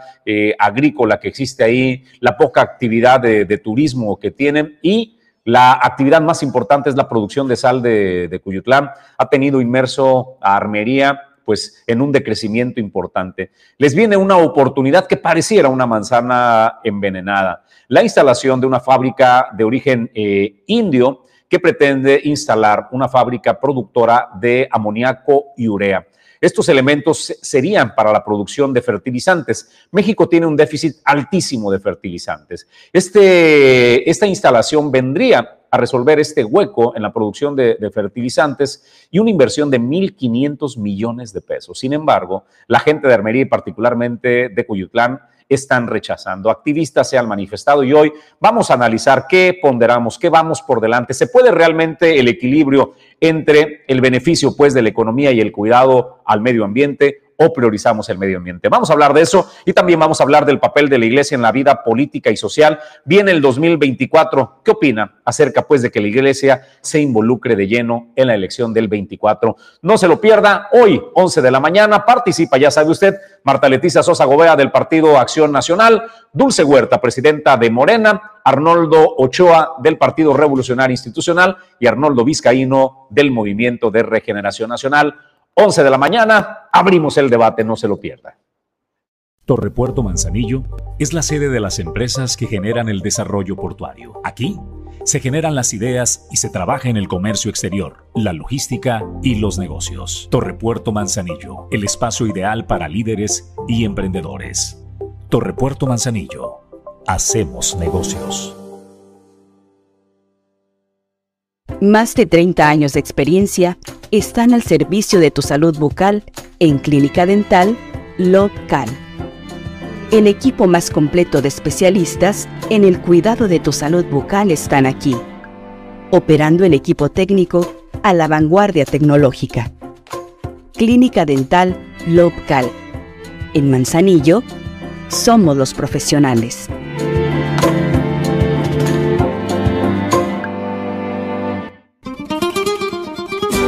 agrícola que existe ahí, la poca actividad de, turismo que tienen y la actividad más importante es la producción de sal de, Cuyutlán. Ha tenido inmerso a Armería pues en un decrecimiento importante. Les viene una oportunidad que pareciera una manzana envenenada, la instalación de una fábrica de origen eh, indio que pretende instalar una fábrica productora de amoníaco y urea. Estos elementos serían para la producción de fertilizantes. México tiene un déficit altísimo de fertilizantes. Este, esta instalación vendría a resolver este hueco en la producción de, fertilizantes y una inversión de 1.500 millones de pesos. Sin embargo, la gente de Armería y particularmente de Cuyutlán están rechazando. Activistas se han manifestado y hoy vamos a analizar qué ponderamos, qué vamos por delante. ¿Se puede realmente el equilibrio entre el beneficio pues de la economía y el cuidado al medio ambiente o priorizamos el medio ambiente. Vamos a hablar de eso y también vamos a hablar del papel de la iglesia en la vida política y social. Viene el 2024. ¿Qué opina acerca pues de que la iglesia se involucre de lleno en la elección del 24? No se lo pierda. Hoy, 11 de la mañana, participa, ya sabe usted, Marta Leticia Sosa Gobea del Partido Acción Nacional, Dulce Huerta, presidenta de Morena, Arnoldo Ochoa del Partido Revolucionario Institucional y Arnoldo Vizcaíno del Movimiento de Regeneración Nacional. 11 de la mañana, abrimos el debate, no se lo pierda. Torrepuerto Manzanillo es la sede de las empresas que generan el desarrollo portuario. Aquí se generan las ideas y se trabaja en el comercio exterior, la logística y los negocios. Torrepuerto Manzanillo, el espacio ideal para líderes y emprendedores. Torrepuerto Manzanillo, hacemos negocios. Más de 30 años de experiencia están al servicio de tu salud bucal en Clínica Dental Local. El equipo más completo de especialistas en el cuidado de tu salud bucal están aquí, operando el equipo técnico a la vanguardia tecnológica. Clínica Dental Local. En Manzanillo, somos los profesionales.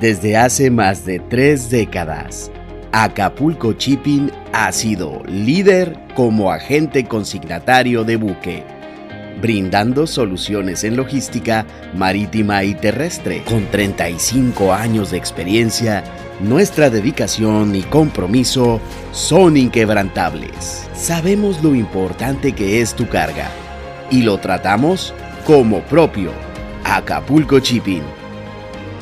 Desde hace más de tres décadas, Acapulco Shipping ha sido líder como agente consignatario de buque, brindando soluciones en logística marítima y terrestre. Con 35 años de experiencia, nuestra dedicación y compromiso son inquebrantables. Sabemos lo importante que es tu carga y lo tratamos como propio. Acapulco Shipping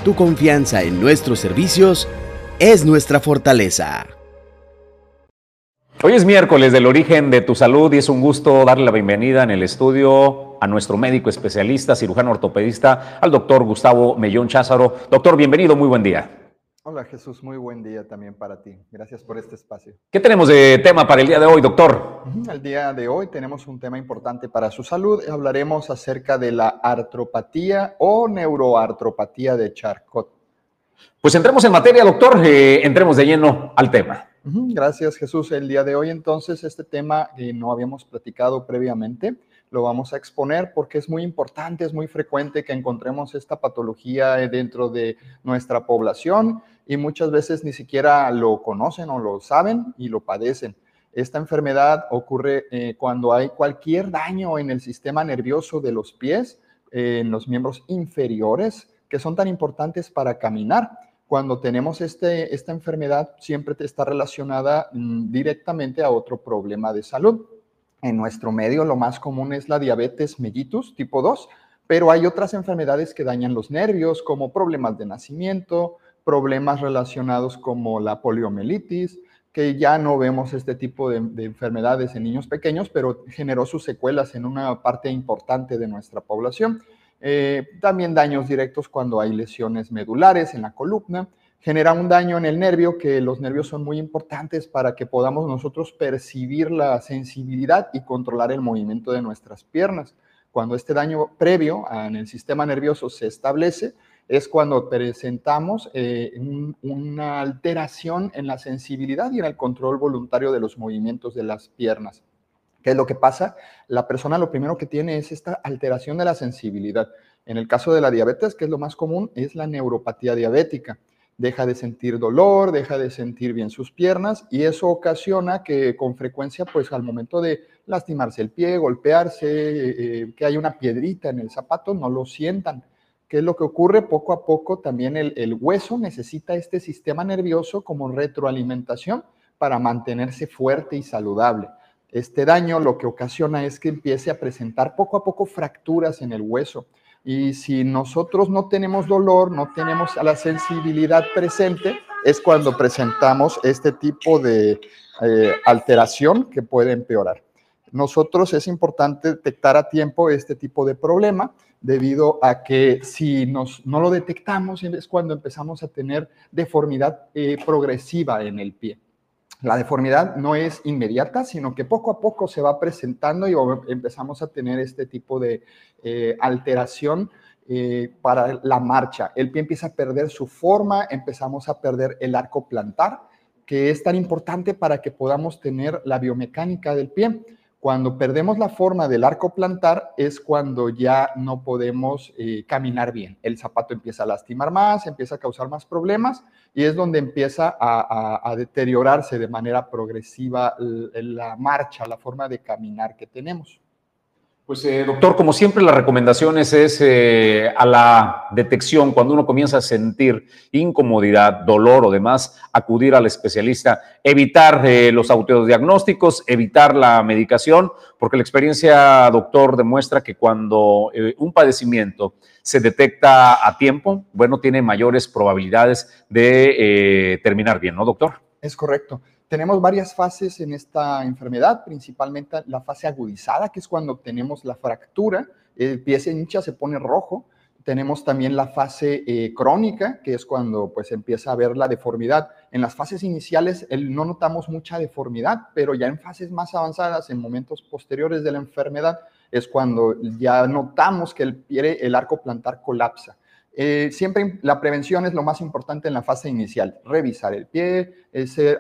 tu confianza en nuestros servicios es nuestra fortaleza. Hoy es miércoles del origen de tu salud y es un gusto darle la bienvenida en el estudio a nuestro médico especialista, cirujano ortopedista, al doctor Gustavo Mellón Cházaro. Doctor, bienvenido, muy buen día. Hola Jesús, muy buen día también para ti. Gracias por este espacio. ¿Qué tenemos de tema para el día de hoy, doctor? El día de hoy tenemos un tema importante para su salud. Hablaremos acerca de la artropatía o neuroartropatía de Charcot. Pues entremos en materia, doctor. Eh, entremos de lleno al tema. Gracias Jesús. El día de hoy entonces este tema que no habíamos platicado previamente lo vamos a exponer porque es muy importante, es muy frecuente que encontremos esta patología dentro de nuestra población y muchas veces ni siquiera lo conocen o lo saben y lo padecen. Esta enfermedad ocurre eh, cuando hay cualquier daño en el sistema nervioso de los pies, eh, en los miembros inferiores, que son tan importantes para caminar. Cuando tenemos este, esta enfermedad, siempre está relacionada mm, directamente a otro problema de salud. En nuestro medio lo más común es la diabetes mellitus tipo 2, pero hay otras enfermedades que dañan los nervios, como problemas de nacimiento, problemas relacionados como la poliomielitis, que ya no vemos este tipo de, enfermedades en niños pequeños, pero generó sus secuelas en una parte importante de nuestra población. Eh, también daños directos cuando hay lesiones medulares en la columna genera un daño en el nervio, que los nervios son muy importantes para que podamos nosotros percibir la sensibilidad y controlar el movimiento de nuestras piernas. Cuando este daño previo en el sistema nervioso se establece, es cuando presentamos eh, una alteración en la sensibilidad y en el control voluntario de los movimientos de las piernas. ¿Qué es lo que pasa? La persona lo primero que tiene es esta alteración de la sensibilidad. En el caso de la diabetes, que es lo más común, es la neuropatía diabética deja de sentir dolor, deja de sentir bien sus piernas y eso ocasiona que con frecuencia, pues al momento de lastimarse el pie, golpearse, eh, que hay una piedrita en el zapato, no lo sientan. ¿Qué es lo que ocurre? Poco a poco también el, el hueso necesita este sistema nervioso como retroalimentación para mantenerse fuerte y saludable. Este daño lo que ocasiona es que empiece a presentar poco a poco fracturas en el hueso y si nosotros no tenemos dolor, no tenemos la sensibilidad presente, es cuando presentamos este tipo de eh, alteración que puede empeorar. Nosotros es importante detectar a tiempo este tipo de problema debido a que si nos, no lo detectamos es cuando empezamos a tener deformidad eh, progresiva en el pie. La deformidad no es inmediata, sino que poco a poco se va presentando y empezamos a tener este tipo de eh, alteración eh, para la marcha. El pie empieza a perder su forma, empezamos a perder el arco plantar, que es tan importante para que podamos tener la biomecánica del pie. Cuando perdemos la forma del arco plantar es cuando ya no podemos eh, caminar bien. El zapato empieza a lastimar más, empieza a causar más problemas y es donde empieza a, deteriorarse de manera progresiva la marcha, la forma de caminar que tenemos. Pues eh, doctor, como siempre las recomendaciones es eh, a la detección, cuando uno comienza a sentir incomodidad, dolor o demás, acudir al especialista, evitar eh, los autodiagnósticos, evitar la medicación, porque la experiencia, doctor, demuestra que cuando un padecimiento se detecta a tiempo, bueno, tiene mayores probabilidades de terminar bien, ¿no, doctor? Es correcto. Tenemos varias fases en esta enfermedad, principalmente la fase agudizada, que es cuando tenemos la fractura, el pie se hincha, se pone rojo. Tenemos también la fase eh, crónica, que es cuando pues empieza a haber la deformidad. En las fases iniciales no notamos mucha deformidad, pero ya en fases más avanzadas, en momentos posteriores de la enfermedad, es cuando ya notamos que el pie, el arco plantar colapsa. Eh, siempre la prevención es lo más importante en la fase inicial. Revisar el pie,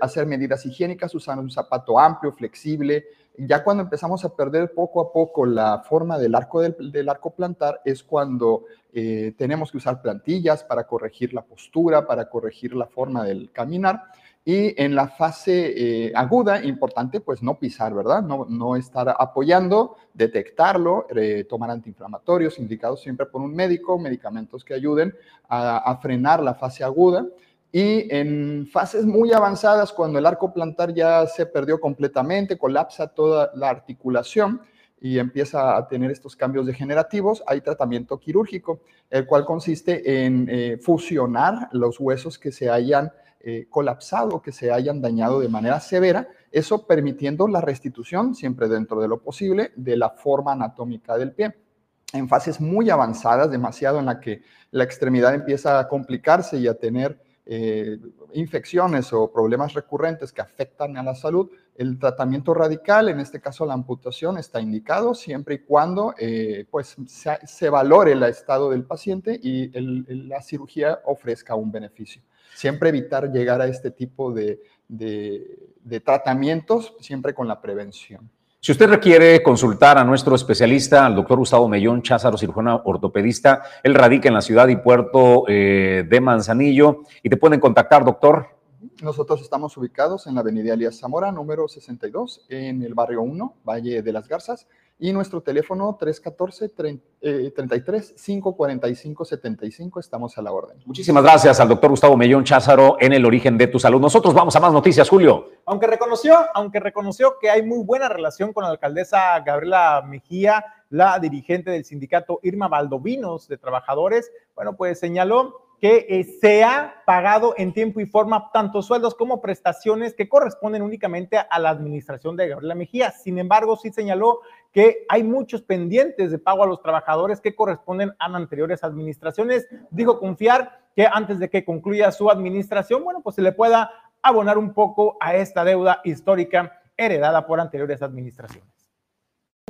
hacer medidas higiénicas, usar un zapato amplio, flexible. Ya cuando empezamos a perder poco a poco la forma del arco, del, arco plantar es cuando eh, tenemos que usar plantillas para corregir la postura, para corregir la forma del caminar. Y en la fase eh, aguda, importante, pues no pisar, ¿verdad? No, no estar apoyando, detectarlo, eh, tomar antiinflamatorios indicados siempre por un médico, medicamentos que ayuden a, frenar la fase aguda. Y en fases muy avanzadas, cuando el arco plantar ya se perdió completamente, colapsa toda la articulación y empieza a tener estos cambios degenerativos, hay tratamiento quirúrgico, el cual consiste en eh, fusionar los huesos que se hayan eh, colapsado, que se hayan dañado de manera severa, eso permitiendo la restitución, siempre dentro de lo posible, de la forma anatómica del pie. En fases muy avanzadas, demasiado en la que la extremidad empieza a complicarse y a tener eh, infecciones o problemas recurrentes que afectan a la salud, el tratamiento radical, en este caso la amputación, está indicado siempre y cuando eh, pues, se, valore el estado del paciente y la cirugía ofrezca un beneficio siempre evitar llegar a este tipo de, tratamientos, siempre con la prevención. Si usted requiere consultar a nuestro especialista, al doctor Gustavo Mellón Cházaro, cirujano ortopedista, él radica en la ciudad y puerto eh, de Manzanillo y te pueden contactar, doctor. Nosotros estamos ubicados en la avenida Elías Zamora, número 62, en el barrio 1, Valle de las Garzas y nuestro teléfono 314-33-545-75. Estamos a la orden. Muchísimas gracias al doctor Gustavo Mellón Cházaro en el origen de tu salud. Nosotros vamos a más noticias, Julio. Aunque reconoció, aunque reconoció que hay muy buena relación con la alcaldesa Gabriela Mejía, la dirigente del sindicato Irma Valdovinos de Trabajadores, bueno, pues señaló que eh, se ha pagado en tiempo y forma tanto sueldos como prestaciones que corresponden únicamente a la administración de Gabriela Mejía. Sin embargo, sí señaló que hay muchos pendientes de pago a los trabajadores que corresponden a anteriores administraciones. Dijo confiar que antes de que concluya su administración, bueno, pues se le pueda abonar un poco a esta deuda histórica heredada por anteriores administraciones.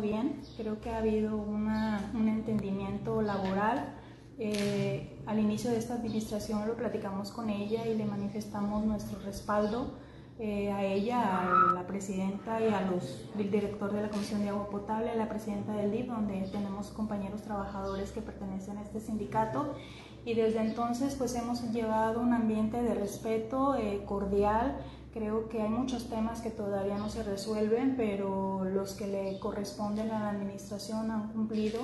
Bien, creo que ha habido un entendimiento laboral eh, al inicio de esta administración lo platicamos con ella y le manifestamos nuestro respaldo eh, a ella, a la presidenta y a los director de la Comisión de Agua Potable, a la presidenta del DIF, donde tenemos compañeros trabajadores que pertenecen a este sindicato. Y desde entonces pues hemos llevado un ambiente de respeto eh, cordial. Creo que hay muchos temas que todavía no se resuelven, pero los que le corresponden a la administración han cumplido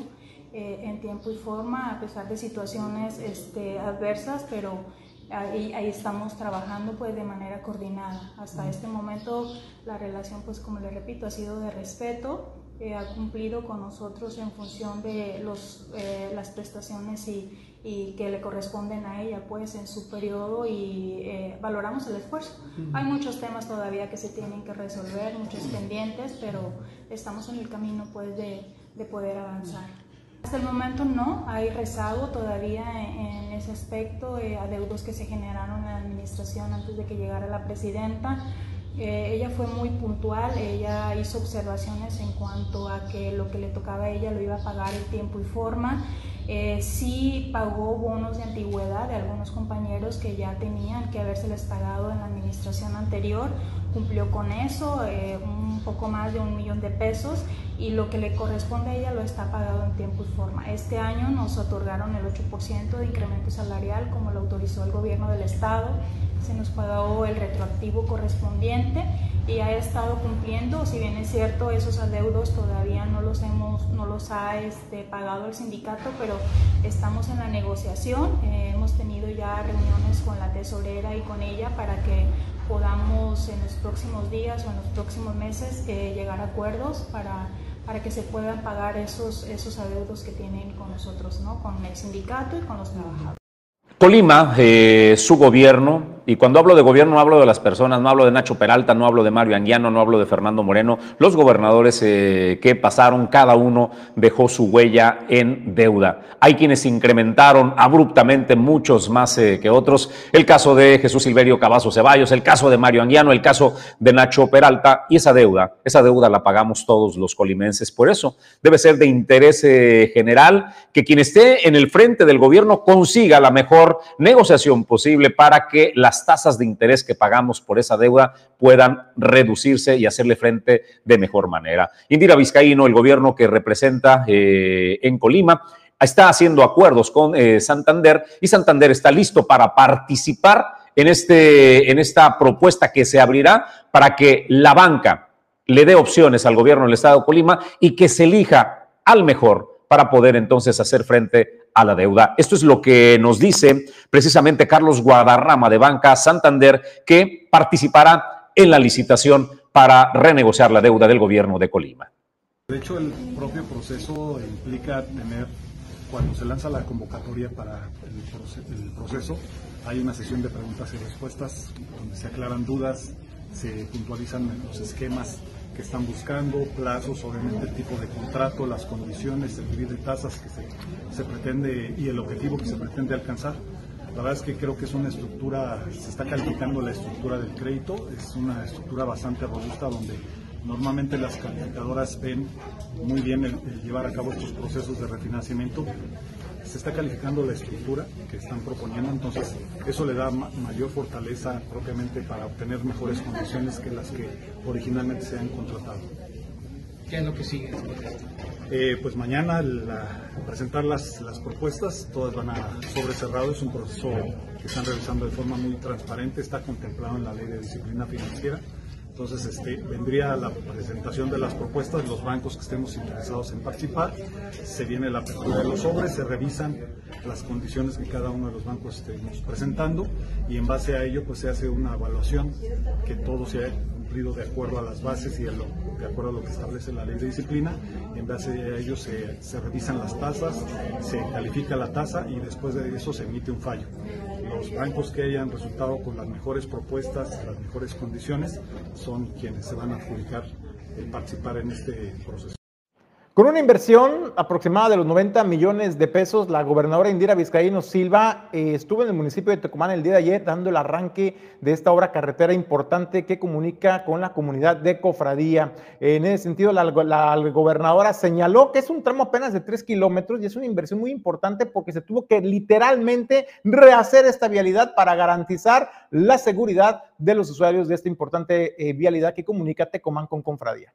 eh, en tiempo y forma, a pesar de situaciones este, adversas, pero ahí, ahí, estamos trabajando pues de manera coordinada. Hasta este momento la relación, pues como le repito, ha sido de respeto eh, ha cumplido con nosotros en función de los, eh, las prestaciones y, y, que le corresponden a ella pues en su periodo y eh, valoramos el esfuerzo. Hay muchos temas todavía que se tienen que resolver, muchos pendientes, pero estamos en el camino pues de, de poder avanzar. Hasta el momento no, hay rezago todavía en, ese aspecto, adeudos que se generaron en la administración antes de que llegara la presidenta. Eh, ella fue muy puntual, ella hizo observaciones en cuanto a que lo que le tocaba a ella lo iba a pagar en tiempo y forma. Eh, sí pagó bonos de antigüedad de algunos compañeros que ya tenían que habérseles pagado en la administración anterior, cumplió con eso, eh, un poco más de un millón de pesos y lo que le corresponde a ella lo está pagado en tiempo y forma. Este año nos otorgaron el 8% de incremento salarial como lo autorizó el gobierno del estado. Se nos pagó el retroactivo correspondiente y ha estado cumpliendo, si bien es cierto, esos adeudos todavía no los, hemos, no los ha este, pagado el sindicato, pero estamos en la negociación, eh, hemos tenido ya reuniones con la tesorera y con ella para que podamos en los próximos días o en los próximos meses eh, llegar a acuerdos para, para que se puedan pagar esos, esos adeudos que tienen con nosotros, ¿no? con el sindicato y con los trabajadores. Colima, eh, su gobierno, y cuando hablo de gobierno hablo de las personas, no hablo de Nacho Peralta, no hablo de Mario Anguiano, no hablo de Fernando Moreno, los gobernadores eh, que pasaron, cada uno dejó su huella en deuda. Hay quienes incrementaron abruptamente, muchos más eh, que otros. El caso de Jesús Silverio Cavazo Ceballos, el caso de Mario Anguiano, el caso de Nacho Peralta, y esa deuda, esa deuda la pagamos todos los colimenses. Por eso debe ser de interés eh, general que quien esté en el frente del gobierno consiga la mejor negociación posible para que la tasas de interés que pagamos por esa deuda puedan reducirse y hacerle frente de mejor manera. Indira Vizcaíno, el gobierno que representa eh, en Colima, está haciendo acuerdos con eh, Santander y Santander está listo para participar este, en esta propuesta que se abrirá para que la banca le dé opciones al gobierno del estado de Colima y que se elija al mejor para poder entonces hacer frente a la deuda. Esto es lo que nos dice precisamente Carlos Guadarrama de Banca Santander, que participará en la licitación para renegociar la deuda del gobierno de Colima. De hecho, el propio proceso implica tener, cuando se lanza la convocatoria para el proceso, hay una sesión de preguntas y respuestas donde se aclaran dudas, se puntualizan los esquemas que están buscando, plazos, obviamente el tipo de contrato, las condiciones, el nivel de tasas que se, pretende y el objetivo que se pretende alcanzar. La verdad es que creo que es una estructura, se está calificando la estructura del crédito, es una estructura bastante robusta donde normalmente las calificadoras ven muy bien el llevar a cabo estos procesos de refinanciamiento se está calificando la estructura que están proponiendo, entonces eso le da mayor fortaleza propiamente para obtener mejores condiciones que las que originalmente se han contratado. ¿Qué es lo que sigue eh, pues mañana presentar las, las, propuestas, todas van a sobre cerrado, es un proceso que están realizando de forma muy transparente, está contemplado en la ley de disciplina financiera. Entonces este, vendría la presentación de las propuestas, los bancos que estemos interesados en participar, se viene la apertura de los sobres, se revisan las condiciones que cada uno de los bancos estemos presentando y en base a ello pues se hace una evaluación que todo se ha de acuerdo a las bases y de acuerdo a lo que establece la ley de disciplina. En base a ello se, se revisan las tasas, se califica la tasa y después de eso se emite un fallo los bancos que hayan resultado con las mejores propuestas, las mejores condiciones, son quienes se van a adjudicar el participar en este proceso. Con una inversión aproximada de los 90 millones de pesos, la gobernadora Indira Vizcaíno Silva eh, estuvo en el municipio de Tecomán el día de ayer dando el arranque de esta obra carretera importante que comunica con la comunidad de Cofradía. En ese sentido, la, gobernadora señaló que es un tramo apenas de 3 kilómetros y es una inversión muy importante porque se tuvo que literalmente rehacer esta vialidad para garantizar la seguridad de los usuarios de esta importante eh, vialidad que comunica Tecomán con Cofradía.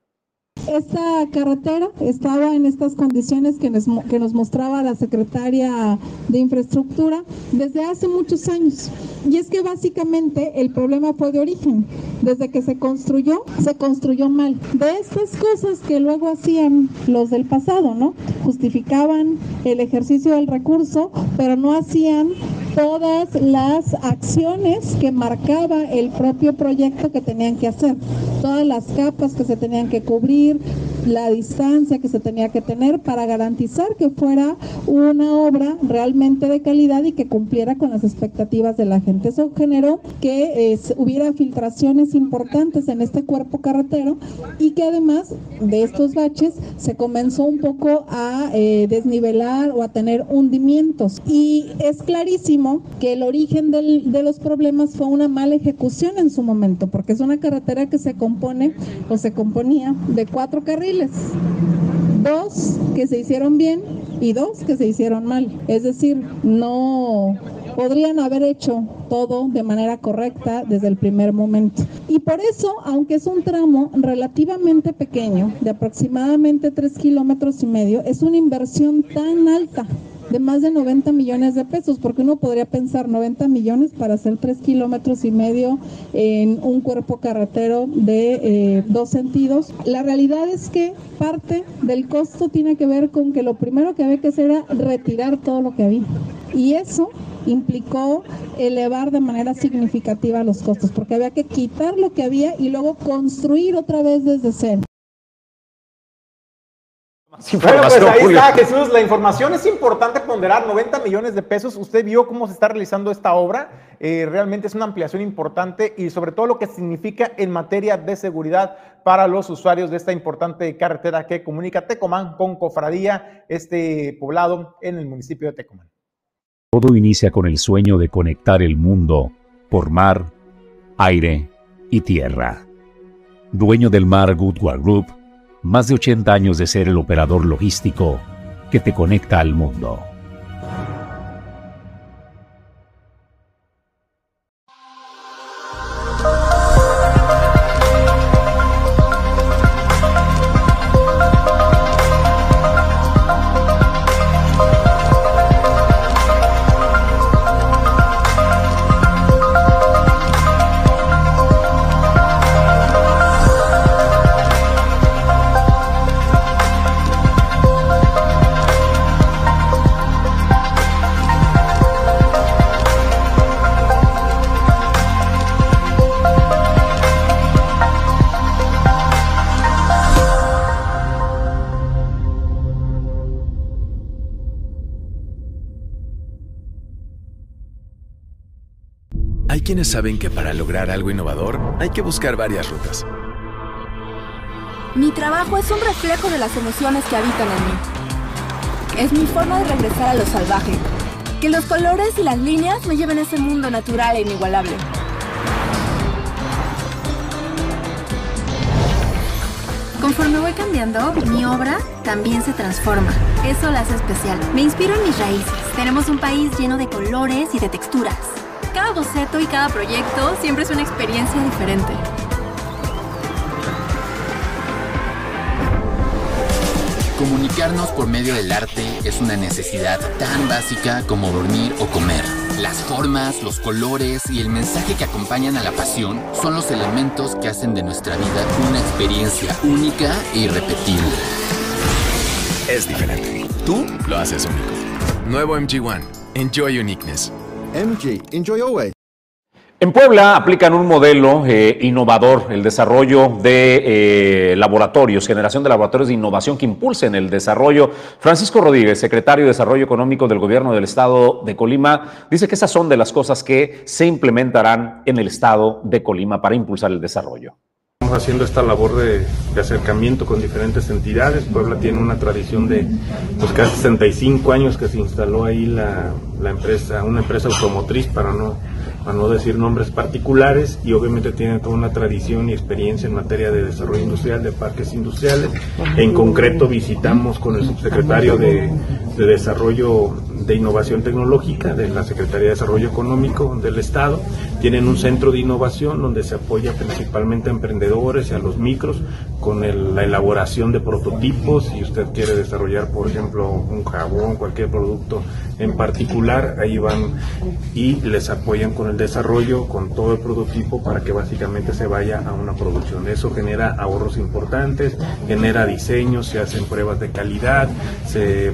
Esta carretera estaba en estas condiciones que nos, que nos mostraba la secretaria de Infraestructura desde hace muchos años. Y es que básicamente el problema fue de origen. Desde que se construyó, se construyó mal. De estas cosas que luego hacían los del pasado, ¿no? Justificaban el ejercicio del recurso, pero no hacían todas las acciones que marcaba el propio proyecto que tenían que hacer, todas las capas que se tenían que cubrir, la distancia que se tenía que tener para garantizar que fuera una obra realmente de calidad y que cumpliera con las expectativas de la gente. Eso generó que hubiera filtraciones importantes en este cuerpo carretero y que además de estos baches se comenzó un poco a eh, desnivelar o a tener hundimientos. Y es clarísimo que el origen del, de los problemas fue una mala ejecución en su momento, porque es una carretera que se compone o se componía de cuatro carriles, dos que se hicieron bien y dos que se hicieron mal. Es decir, no podrían haber hecho todo de manera correcta desde el primer momento. Y por eso, aunque es un tramo relativamente pequeño, de aproximadamente tres kilómetros y medio, es una inversión tan alta de más de 90 millones de pesos, porque uno podría pensar 90 millones para hacer tres kilómetros y medio en un cuerpo carretero de eh, dos sentidos. La realidad es que parte del costo tiene que ver con que lo primero que había que hacer era retirar todo lo que había. Y eso implicó elevar de manera significativa los costos, porque había que quitar lo que había y luego construir otra vez desde cero. Bueno, pues ahí está, Jesús. La información es importante ponderar 90 millones de pesos. Usted vio cómo se está realizando esta obra. Eh, realmente es una ampliación importante y sobre todo lo que significa en materia de seguridad para los usuarios de esta importante carretera que comunica Tecomán con Cofradía, este poblado en el municipio de Tecomán. Todo inicia con el sueño de conectar el mundo por mar, aire y tierra. Dueño del mar Goodward Group más de 80 años de ser el operador logístico que te conecta al mundo. Saben que para lograr algo innovador hay que buscar varias rutas. Mi trabajo es un reflejo de las emociones que habitan en mí. Es mi forma de regresar a lo salvaje. Que los colores y las líneas me lleven a ese mundo natural e inigualable. Conforme voy cambiando, mi obra también se transforma. Eso la hace especial. Me inspiro en mis raíces. Tenemos un país lleno de colores y de texturas. Cada boceto y cada proyecto siempre es una experiencia diferente. Comunicarnos por medio del arte es una necesidad tan básica como dormir o comer. Las formas, los colores y el mensaje que acompañan a la pasión son los elementos que hacen de nuestra vida una experiencia única e irrepetible. Es diferente. Tú lo haces único. Nuevo MG1. Enjoy Uniqueness. MG, enjoy. En Puebla aplican un modelo eh, innovador, el desarrollo de eh, laboratorios, generación de laboratorios de innovación que impulsen el desarrollo. Francisco Rodríguez, secretario de Desarrollo Económico del Gobierno del Estado de Colima, dice que esas son de las cosas que se implementarán en el Estado de Colima para impulsar el desarrollo. Haciendo esta labor de, acercamiento con diferentes entidades. Puebla tiene una tradición de pues, casi 65 años que se instaló ahí la empresa, una empresa automotriz para no a no decir nombres particulares, y obviamente tiene toda una tradición y experiencia en materia de desarrollo industrial, de parques industriales. En concreto visitamos con el subsecretario de, de Desarrollo de Innovación Tecnológica de la Secretaría de Desarrollo Económico del Estado. Tienen un centro de innovación donde se apoya principalmente a emprendedores y a los micros con la elaboración de prototipos. Si usted quiere desarrollar, por ejemplo, un jabón, cualquier producto en particular, ahí van y les apoyan con el desarrollo, con todo el prototipo para que básicamente se vaya a una producción. Eso genera ahorros importantes, genera diseños, se hacen pruebas de calidad, se,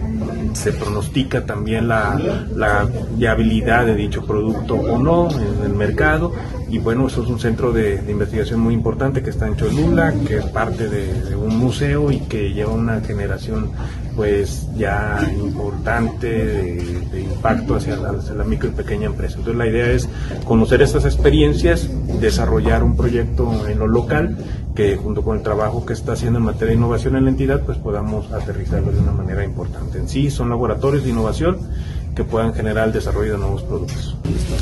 se pronostica también la, la viabilidad de dicho producto o no en el mercado y bueno, eso es un centro de, de, investigación muy importante que está en Cholula, que es parte de, de, un museo y que lleva una generación pues ya importante de, impacto hacia la, hacia la, micro y pequeña empresa. Entonces la idea es conocer estas experiencias, desarrollar un proyecto en lo local que junto con el trabajo que está haciendo en materia de innovación en la entidad pues podamos aterrizarlo de una manera importante. En sí son laboratorios de innovación que puedan generar el desarrollo de nuevos productos.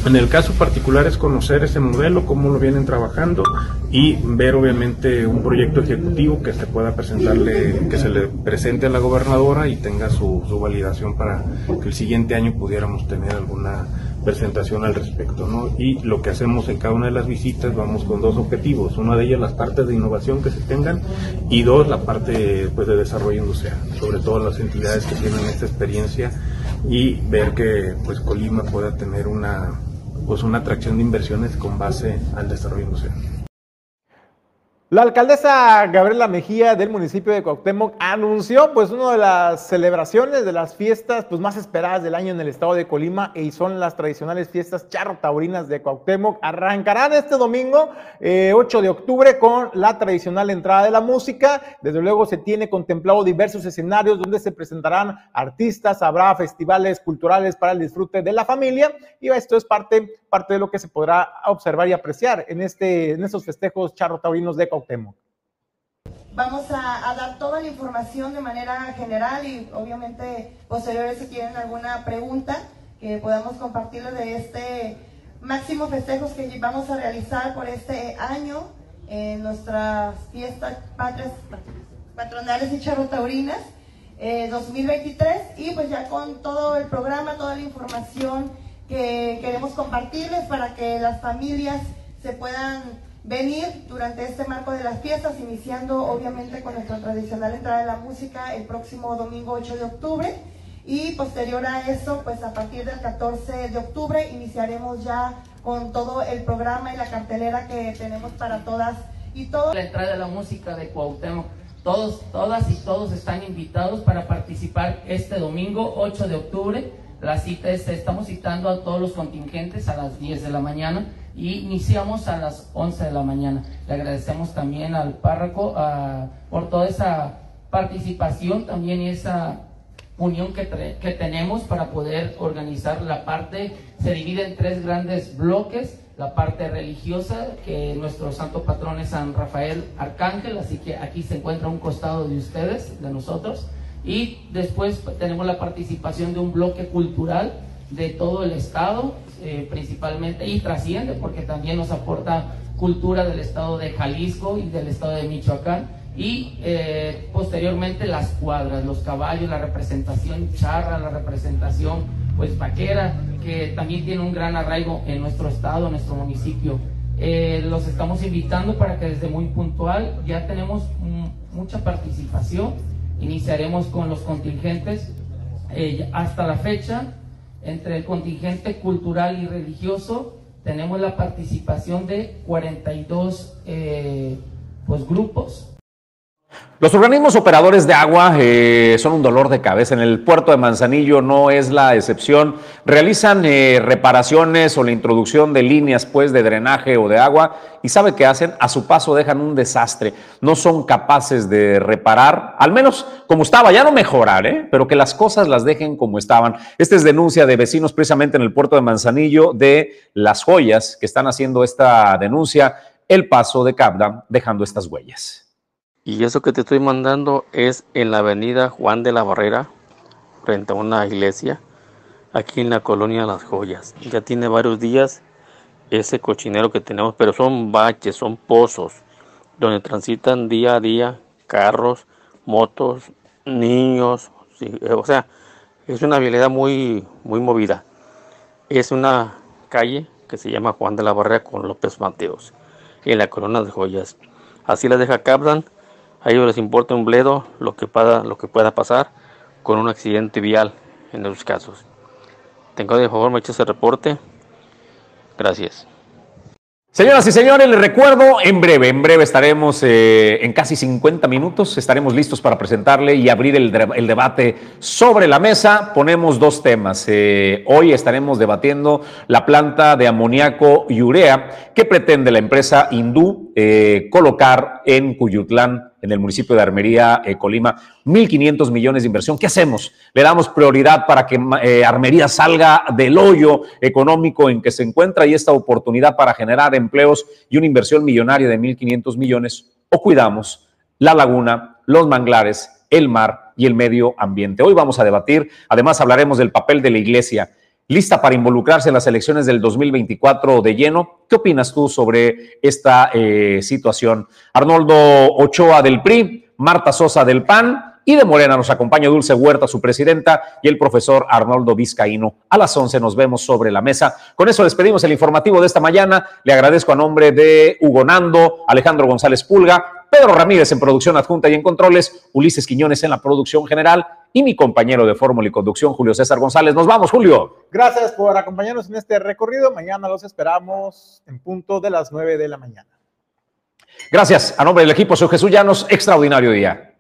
En el caso particular es conocer ese modelo, cómo lo vienen trabajando y ver obviamente un proyecto ejecutivo que se pueda presentarle, que se le presente a la gobernadora y tenga su, validación para que el siguiente año pudiéramos tener alguna presentación al respecto, ¿no? Y lo que hacemos en cada una de las visitas vamos con dos objetivos, una de ellas las partes de innovación que se tengan y dos la parte pues de desarrollo industrial, sobre todo las entidades que tienen esta experiencia y ver que pues Colima pueda tener una pues una atracción de inversiones con base al desarrollo industrial. La alcaldesa Gabriela Mejía del municipio de Cuauhtémoc anunció pues una de las celebraciones de las fiestas pues más esperadas del año en el estado de Colima y son las tradicionales fiestas charro taurinas de Cuauhtémoc. Arrancarán este domingo eh, 8 de octubre con la tradicional entrada de la música. Desde luego se tiene contemplado diversos escenarios donde se presentarán artistas, habrá festivales culturales para el disfrute de la familia y esto es parte, parte de lo que se podrá observar y apreciar en, este, en estos festejos charro taurinos de Cuauhtémoc. Vamos a, dar toda la información de manera general y obviamente posteriores si tienen alguna pregunta que podamos compartirlo de este máximo festejos que vamos a realizar por este año en nuestras fiestas patrias, patronales y charrotaurinas eh, 2023 y pues ya con todo el programa, toda la información que queremos compartirles para que las familias se puedan venir durante este marco de las fiestas, iniciando obviamente con nuestra tradicional entrada de la música el próximo domingo 8 de octubre y posterior a eso, pues a partir del 14 de octubre iniciaremos ya con todo el programa y la cartelera que tenemos para todas y todos. La entrada de la música de Cuauhtémoc. Todos, todas y todos están invitados para participar este domingo 8 de octubre. La cita es, estamos citando a todos los contingentes a las 10 de la mañana y iniciamos a las 11 de la mañana. Le agradecemos también al párroco uh, por toda esa participación también y esa unión que, que, tenemos para poder organizar la parte, se divide en tres grandes bloques, la parte religiosa, que nuestro santo patrón es San Rafael Arcángel, así que aquí se encuentra un costado de ustedes, de nosotros, y después tenemos la participación de un bloque cultural de todo el estado, eh, principalmente, y trasciende porque también nos aporta cultura del estado de Jalisco y del estado de Michoacán, y eh, posteriormente las cuadras, los caballos, la representación charra, la representación pues vaquera, que también tiene un gran arraigo en nuestro estado, en nuestro municipio. Eh, los estamos invitando para que desde muy puntual ya tenemos mucha participación, iniciaremos con los contingentes hasta la fecha entre el contingente cultural y religioso tenemos la participación de 42 eh, pues, grupos. Los organismos operadores de agua eh, son un dolor de cabeza. En el puerto de Manzanillo no es la excepción. Realizan eh, reparaciones o la introducción de líneas pues, de drenaje o de agua y ¿sabe qué hacen? A su paso dejan un desastre. No son capaces de reparar, al menos como estaba, ya no mejorar, ¿eh? pero que las cosas las dejen como estaban. Esta es denuncia de vecinos precisamente en el puerto de Manzanillo de las joyas que están haciendo esta denuncia, el paso de Cabda dejando estas huellas. Y eso que te estoy mandando es en la avenida Juan de la Barrera, frente a una iglesia, aquí en la colonia Las Joyas. Ya tiene varios días ese cochinero que tenemos, pero son baches, son pozos, donde transitan día a día carros, motos, niños, sí, o sea, es una vialidad muy, muy movida. Es una calle que se llama Juan de la Barrera con López Mateos, en la colonia Las Joyas. Así la deja Caplan a ellos les importa un bledo lo que, pueda, lo que pueda pasar con un accidente vial en esos casos. Tengo de favor, me hecho ese reporte. Gracias. Señoras y señores, les recuerdo, en breve, en breve estaremos eh, en casi 50 minutos, estaremos listos para presentarle y abrir el, el debate sobre la mesa. Ponemos dos temas. Eh, hoy estaremos debatiendo la planta de amoníaco y urea que pretende la empresa hindú eh, colocar en Cuyutlán en el municipio de Armería, eh, Colima, 1.500 millones de inversión. ¿Qué hacemos? Le damos prioridad para que eh, Armería salga del hoyo económico en que se encuentra y esta oportunidad para generar empleos y una inversión millonaria de 1.500 millones, o cuidamos la laguna, los manglares, el mar y el medio ambiente. Hoy vamos a debatir, además hablaremos del papel de la iglesia lista para involucrarse en las elecciones del 2024 de lleno. ¿Qué opinas tú sobre esta eh, situación? Arnoldo Ochoa del PRI, Marta Sosa del PAN y de Morena nos acompaña Dulce Huerta, su presidenta, y el profesor Arnoldo Vizcaíno. A las 11 nos vemos sobre la mesa. Con eso despedimos el informativo de esta mañana. Le agradezco a nombre de Hugo Nando, Alejandro González Pulga, Pedro Ramírez en producción adjunta y en controles, Ulises Quiñones en la producción general y mi compañero de fórmula y conducción, Julio César González. Nos vamos, Julio. Gracias por acompañarnos en este recorrido. Mañana los esperamos en punto de las 9 de la mañana. Gracias. A nombre del equipo, soy Jesús Llanos. Extraordinario día.